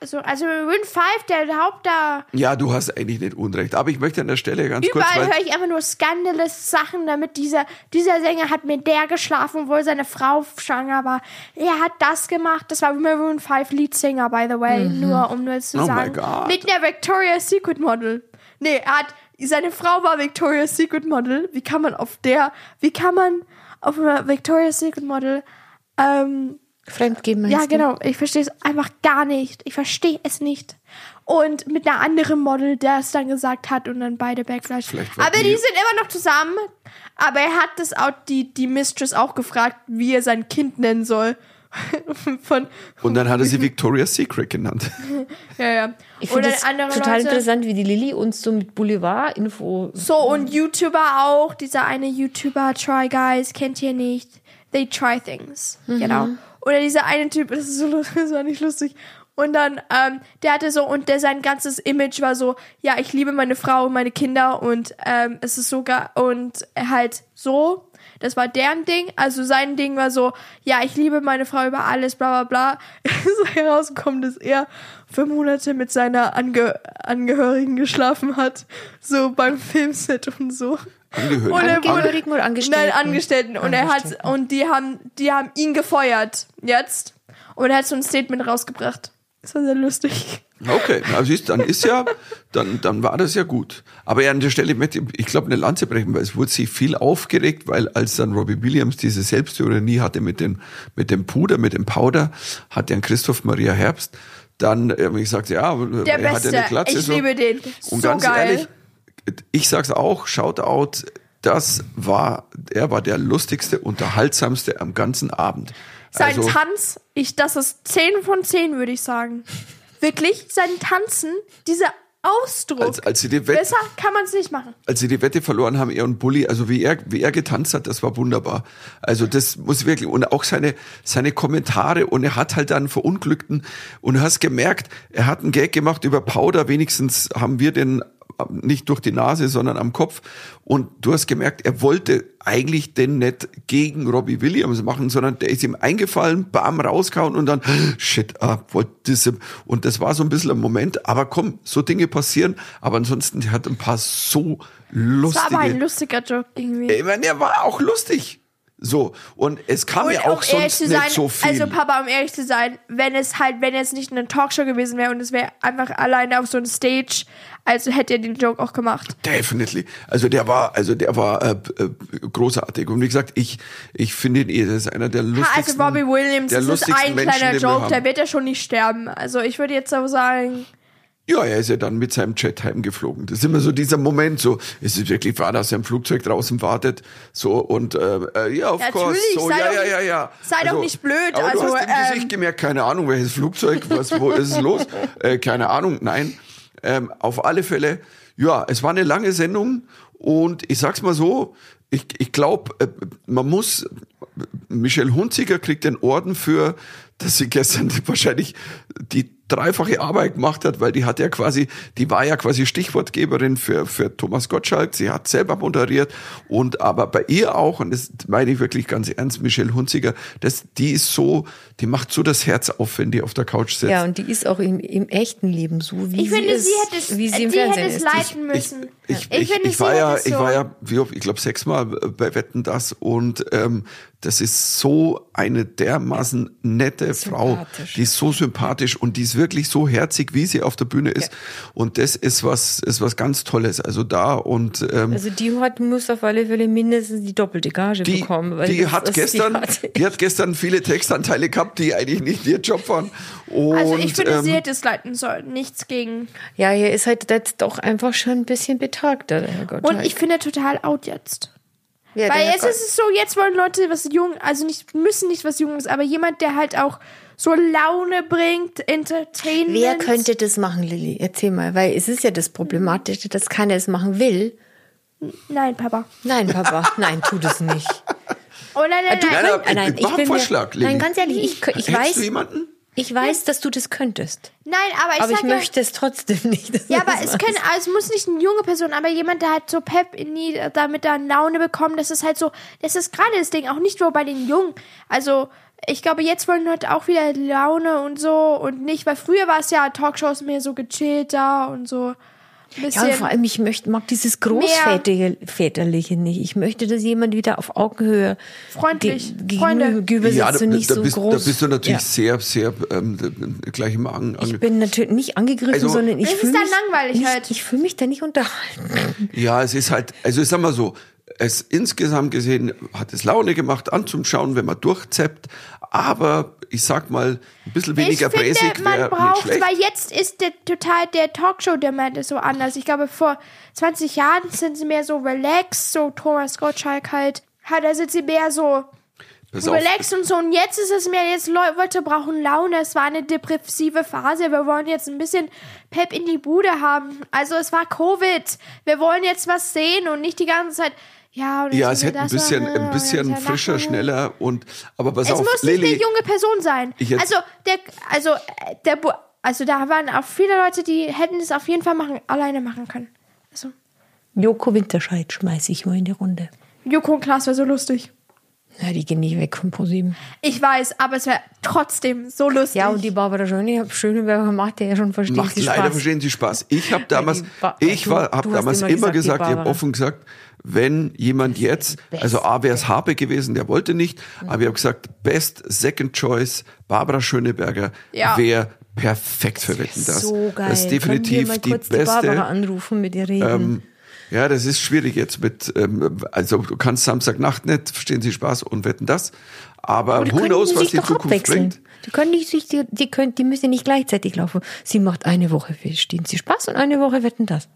also, also Win 5, der Haupt da. ja, du hast eigentlich nicht Unrecht. Aber ich möchte an der Stelle ganz kurz, Überall höre ich einfach nur scandalous Sachen, damit dieser, dieser Sänger hat mit der geschlafen, obwohl seine Frau schwanger war. Er hat das gemacht. Das war Maroon 5 Leadsinger, by the way. Nur um nur zu Oh my sagen. God. Mit einer Victoria's Secret Model. Nee, er hat, seine Frau war Victoria's Secret Model. Wie kann man auf der, wie kann man auf einer Victoria's Secret Model, ähm, Fremdgehen meinst ja, du? genau. Ich verstehe es einfach gar nicht. Ich verstehe es nicht. Und mit einer anderen Model, der es dann gesagt hat und dann beide Backflash. Aber die- die sind immer noch zusammen. Aber er hat das auch, die, die Mistress auch gefragt, wie er sein Kind nennen soll. Von, und dann hat er sie Victoria's Secret genannt. ja, ja. Ich finde es andere total Leute. interessant, wie die Lilly uns so mit Boulevard-Info. So, und YouTuber auch. Dieser eine YouTuber, Try Guys, kennt ihr nicht. They try things. Genau. Oder dieser eine Typ, das ist so lu- das war nicht lustig. Und dann, ähm, der hatte so, und der sein ganzes Image war so, ja, ich liebe meine Frau und meine Kinder und ähm, es ist sogar, und halt so, das war deren Ding. Also sein Ding war so, ja, ich liebe meine Frau über alles, bla bla bla. Ist herausgekommen, dass er für Monate mit seiner Ange Angehörigen geschlafen hat. So beim Filmset und so. Angehörigen. Und er wurde- Angehörigen oder Angestellten? Nein, Angestellten. Und er hat, und die haben, die haben ihn gefeuert. Jetzt. Und er hat so ein Statement rausgebracht. Das war sehr lustig. Okay, na, siehst, dann ist ja, dann, dann war das ja gut. Aber ja, an der Stelle möchte ich, ich glaube, eine Lanze brechen, weil es wurde sich viel aufgeregt, weil als dann Robbie Williams diese Selbstironie hatte mit dem, mit dem Puder, mit dem Powder, hat dann Christoph Maria Herbst dann irgendwie gesagt, ja, Der er hat Beste. ja eine Glatze. ich so. liebe den. Und so ganz geil. ehrlich, ich sag's auch, Shoutout, das war, er war der lustigste, unterhaltsamste am ganzen Abend. sein Also- Tanz, ich, das ist 10 von 10, würde ich sagen. Wirklich, sein Tanzen, dieser Ausdruck. Als, als sie die Wette, Besser kann man es nicht machen. als sie die Wette verloren haben, er und Bully, also wie er, wie er getanzt hat, das war wunderbar. Also das muss wirklich, und auch seine, seine Kommentare, und er hat halt dann Verunglückten, und du hast gemerkt, er hat einen Gag gemacht über Powder, wenigstens haben wir den nicht durch die Nase, sondern am Kopf. Und du hast gemerkt, er wollte eigentlich den nicht gegen Robbie Williams machen, sondern der ist ihm eingefallen, bam, rausgehauen und dann, shit, ah, wollte das. Und das war so ein bisschen ein Moment, aber komm, so Dinge passieren. Aber ansonsten, der hat ein paar so Das war aber ein lustige. lustiger Joke irgendwie. Ich meine, der war auch lustig. So, und es kam ja auch sonst nicht so viel. also Papa, um ehrlich zu sein, wenn es halt, wenn es nicht eine Talkshow gewesen wäre und es wäre einfach alleine auf so einem Stage, also hätte er den Joke auch gemacht. Definitely. Also der war, also der war äh, äh, großartig. Und wie gesagt, ich, ich finde ihn eh, das ist einer der Ha, lustigsten. also Bobby Williams, der das ist ein Menschen, kleiner Joke, der wird ja schon nicht sterben. Also ich würde jetzt so sagen, Ja, er ist ja dann mit seinem Jet heimgeflogen. Das ist immer so dieser Moment, so, es ist wirklich wahr, dass er im Flugzeug draußen wartet, so, und, äh, äh, ja, of Natürlich, course, so, sei ja, doch ja, nicht- ja, ja. sei doch nicht blöd, Aber also, du hast im ähm, Gesicht gemerkt, keine Ahnung, welches Flugzeug, was, wo ist es los? Äh, keine Ahnung, nein. Ähm, auf alle Fälle, ja, es war eine lange Sendung und ich sag's mal so, ich, ich glaube, man muss, Michelle Hunziker kriegt den Orden für, dass sie gestern wahrscheinlich die dreifache Arbeit gemacht hat, weil die hat ja quasi, die war ja quasi Stichwortgeberin für, für Thomas Gottschalk. Sie hat selber moderiert und aber bei ihr auch, und das meine ich wirklich ganz ernst, Michelle Hunziker, das, die ist so, die macht so das Herz auf, wenn die auf der Couch sitzt. Ja, und die ist auch im, im echten Leben so, wie ich sie finde, ist, sie hätte es, wie sie im sie hätte es ist. leiten müssen. Ich, ich, ich, finde, ich war ja, es ich so- war ja, wie oft, ich glaube sechsmal bei Wetten das und ähm, das ist so eine dermaßen nette Frau, die ist so sympathisch und die ist wirklich so herzig, wie sie auf der Bühne ist und das ist was, ist was ganz Tolles. Also da und ähm, Also die hat, muss auf alle Fälle mindestens die doppelte Gage die, bekommen. Weil die das hat ist- gestern, hat- die hat gestern viele Textanteile gehabt, die eigentlich nicht ihr Job waren. Und, Also ich finde, ähm, sie hätte es leiten sollen. Nichts gegen. ja, hier ist halt jetzt doch einfach schon ein bisschen betagter, der Herr Gottschalk. Und ich finde total out jetzt. ja, Weil jetzt ist es so, jetzt wollen Leute was jung, also nicht, müssen nicht was Junges, aber jemand, der halt auch so Laune bringt, Entertainment. Wer könnte das machen, Lilly? Erzähl mal, weil es ist ja das Problematische, dass keiner es machen will. Nein, Papa. Nein, Papa, nein, tu das nicht. Oh nein, nein, Du nein. Nein, aber nein, ich- mach einen bin mir- Vorschlag, Lilly. Nein, ganz ehrlich, ich, ich weiß, du jemanden? ich weiß, dass du das könntest. Nein, aber ich aber ich ja, möchte es trotzdem nicht. Ja, aber es können, also es muss nicht eine junge Person, aber jemand, der halt so Pep in die, damit da Laune bekommt, das ist halt so, das ist gerade das Ding, auch nicht nur bei den Jungen. Also, ich glaube, jetzt wollen Leute auch wieder Laune und so und nicht, weil früher war es ja Talkshows mehr so gechillter und so Ja, und vor allem, ich möchte, mag dieses Großväterliche Väterliche nicht. Ich möchte, dass jemand wieder auf Augenhöhe Freundlich. ge- Freunde. gegenüber sitzt Ja, da, und nicht da, so bist, groß. da bist du natürlich Ja. sehr, sehr ähm, gleich im Ange Ich bin natürlich nicht angegriffen, Also- sondern ich Es ist fühle dann mich langweilig nicht, halt. Ich fühle mich da nicht unterhalten. Ja, es ist halt, also ich sag mal so, es insgesamt gesehen hat es Laune gemacht anzuschauen, wenn man durchzeppt, aber ich sag mal, ein bisschen weniger ich finde, bräsig man braucht, weil jetzt ist der total der Talkshow-Demand ist so anders. Ich glaube, vor 20 Jahren sind sie mehr so relaxed, so Thomas Gottschalk halt. Hat, da sind sie mehr so Relaxed und so. Und jetzt ist es mehr, jetzt Leu- Leute brauchen Laune. Es war eine depressive Phase. Wir wollen jetzt ein bisschen Pep in die Bude haben. Also es war Covid. Wir wollen jetzt was sehen und nicht die ganze Zeit. Ja, ja, es hätte ein bisschen, machen, ein bisschen frischer, schneller und, aber pass Es auf, muss nicht Lilly, eine junge Person sein. Also der, also äh, der, also da waren auch viele Leute, die hätten es auf jeden Fall machen, alleine machen können. Also Joko Winterscheid schmeiße ich mal in die Runde. Joko und Klaas wäre so lustig. Ja, die gehen nicht weg von ProSieben. Ich weiß, aber es wäre trotzdem so lustig. Ja, und die Barbara Schöne, Schöneberger macht ja schon verstehen macht Sie leider Spaß. verstehen Sie Spaß. Ich habe damals, ich war, hast damals immer immer gesagt, gesagt, ich habe offen gesagt, wenn jemand jetzt, also A wäre es Habe gewesen, der wollte nicht, aber ich habe gesagt, Best Second Choice, Barbara Schöneberger Ja. wäre perfekt für Wetten das. So geil. Das ist Können wir definitiv mal die kurz die Barbara beste. anrufen, mit ihr reden. Ähm, ja, das ist schwierig jetzt mit, ähm, also du kannst Samstagnacht nicht, verstehen Sie Spaß und wetten das. Aber Aber who knows, was die Zukunft abwechseln. bringt. Die können nicht sich, die, die können, die müssen nicht gleichzeitig laufen. Sie macht eine Woche verstehen Sie Spaß und eine Woche wetten das.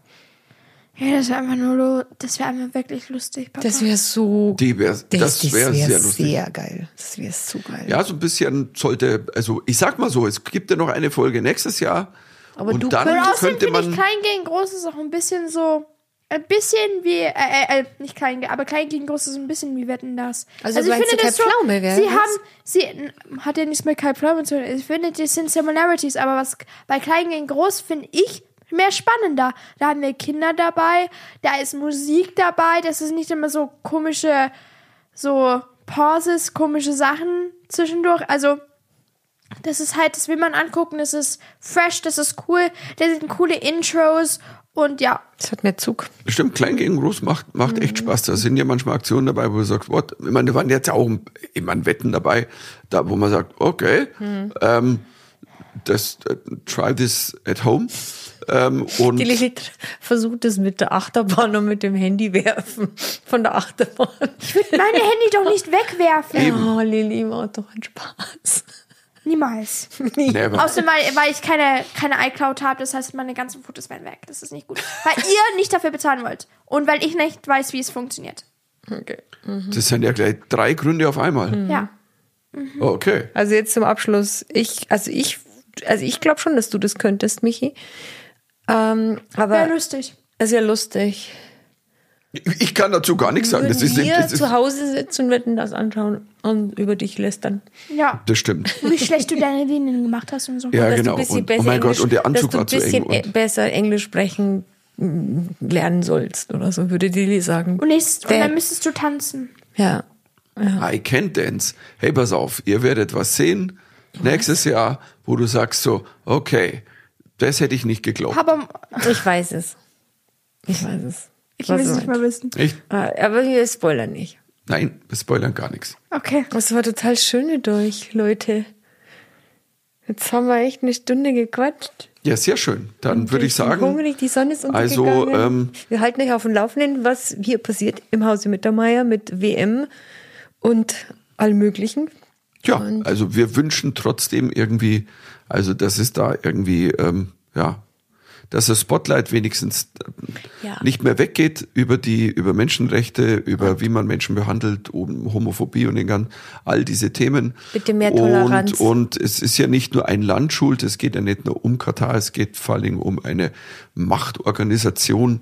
ja, das wäre einfach nur, lo- das wäre einfach wirklich lustig. Papa. Das wäre so. Die wär, das wäre wär sehr lustig. sehr geil. Das wäre so geil. Ja, so ein bisschen sollte, also ich sag mal so, es gibt ja noch eine Folge nächstes Jahr. Aber und du dann könnte finde ich man. klein gegen groß ist auch ein bisschen so. Ein bisschen wie, äh, äh, äh, nicht klein, aber klein gegen groß ist ein bisschen wie Wetten das. Also meinst du, Kai Pflaume wäre Sie haben, sie, hat ja nichts mit Kai Pflaume zu tun. Ich finde, das sind Similarities, aber was bei klein gegen groß finde ich mehr spannender. Da haben wir Kinder dabei, da ist Musik dabei, das ist nicht immer so komische, so Pauses, komische Sachen zwischendurch. Also, Das ist halt, das will man angucken, das ist fresh, das ist cool, da sind coole Intros und ja, Das hat mehr Zug. Stimmt, klein gegen groß macht, macht echt Spaß. Da sind ja manchmal Aktionen dabei, wo du sagst, what? Ich meine, da waren jetzt auch, ich meine, Wetten dabei, da, wo man sagt, okay, ähm, das, äh, try this at home. Ähm, und Die Lilly versucht es mit der Achterbahn und mit dem Handy werfen von der Achterbahn. meine Handy doch nicht wegwerfen. Oh, Lilly macht doch einen Spaß. Niemals. nee, aber, Außerdem, weil, weil ich keine, keine iCloud habe, das heißt, meine ganzen Fotos werden weg. Das ist nicht gut. Weil ihr nicht dafür bezahlen wollt. Und weil ich nicht weiß, wie es funktioniert. Okay. das sind ja gleich drei Gründe auf einmal. Ja. Okay. Also jetzt zum Abschluss. Ich, also ich, also ich glaube schon, dass du das könntest, Michi. Ähm, aber Wäre lustig. ist ja lustig. Ich, ich kann dazu gar nichts sagen. Das Würden ist, wir das, ist, zu Hause sitzen und würden das anschauen und über dich lästern. Ja. das stimmt. Wie schlecht du deine Linien gemacht hast und so. Ja, dass genau. du ein bisschen Und, besser oh mein Gott, Englisch, und der Anzug dass du war ein zu bisschen eng. e- Und, besser Englisch sprechen mm, lernen sollst oder so, würde Lilly sagen. Und, nächst, und dann müsstest du tanzen. ja. I can dance. Hey, pass auf, ihr werdet was sehen nächstes Jahr, wo du sagst so, okay, das hätte ich nicht geglaubt. Aber Ich weiß es. Ich weiß es. Ich will es nicht mehr wissen. Echt? Ah, Aber wir spoilern nicht. Nein, wir spoilern gar nichts. Okay. Das war total schön durch, Leute. Jetzt haben wir echt eine Stunde gequatscht. Ja, sehr schön. Dann würde ich bin sagen, Hungrig, die Sonne ist also, ähm, wir halten euch auf dem Laufenden, was hier passiert im Hause Mittermeier mit WM und allem Möglichen. ja, also wir wünschen trotzdem irgendwie, also dass es da irgendwie, ähm, ja, dass das Spotlight wenigstens äh, Ja. nicht mehr weggeht über die, über Menschenrechte, über wie man Menschen behandelt, um Homophobie und den ganzen, all diese Themen. Bitte mehr Toleranz. Und, und es ist ja nicht nur ein Land schuld, es geht ja nicht nur um Katar, es geht vor allen Dingen um eine Machtorganisation,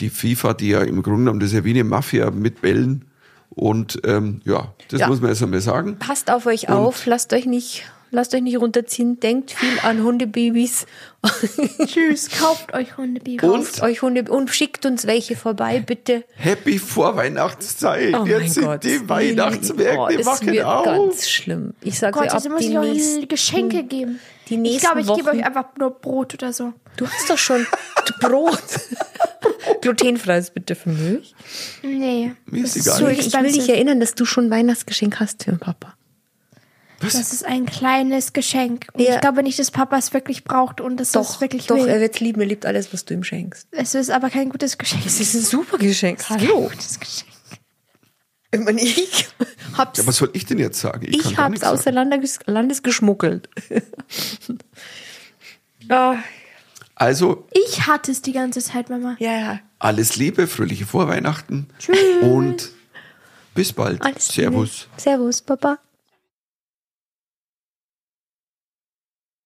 die FIFA, die ja im Grunde genommen, das ist ja wie eine Mafia mit Bällen. Und ähm, ja, das Ja. muss man erst einmal sagen. Passt auf euch auf, lasst euch nicht, lasst euch nicht runterziehen, denkt viel an Hundebabys, Tschüss. Kauft euch Hundebabys. Und euch Hunde und schickt uns welche vorbei, bitte. Happy Vorweihnachtszeit. Oh mein Jetzt sind Gott. die Weihnachtsmärkte oh, machen wird auf. ganz schlimm. Ich sage Gott, euch, jetzt ab muss die ich euch nächsten, Geschenke geben. die ich nächsten glaube, ich gebe euch einfach nur Brot oder so. Du hast doch schon Brot. Glutenfreies bitte für mich. Nee. Mir ist egal. so Ich will dich erinnern, dass du schon ein Weihnachtsgeschenk hast für den Papa. Das ist ein kleines Geschenk. Und Ja. ich glaube nicht, dass Papa es wirklich braucht und dass Doch, es wirklich doch, will. er wird lieben, er liebt alles, was du ihm schenkst. Es ist aber kein gutes Geschenk. Das ist ein super Geschenk. Hallo. Gutes Geschenk. Ich meine, ich hab's, Ja, was soll ich denn jetzt sagen? ich gar hab's aus der. Landes, Landes geschmuggelt. Ah, Also, Ich hatte es die ganze Zeit, Mama. ja, ja. alles Liebe, fröhliche Vorweihnachten. Tschüss. Und bis bald. Alles Liebe. Servus. Servus, Papa.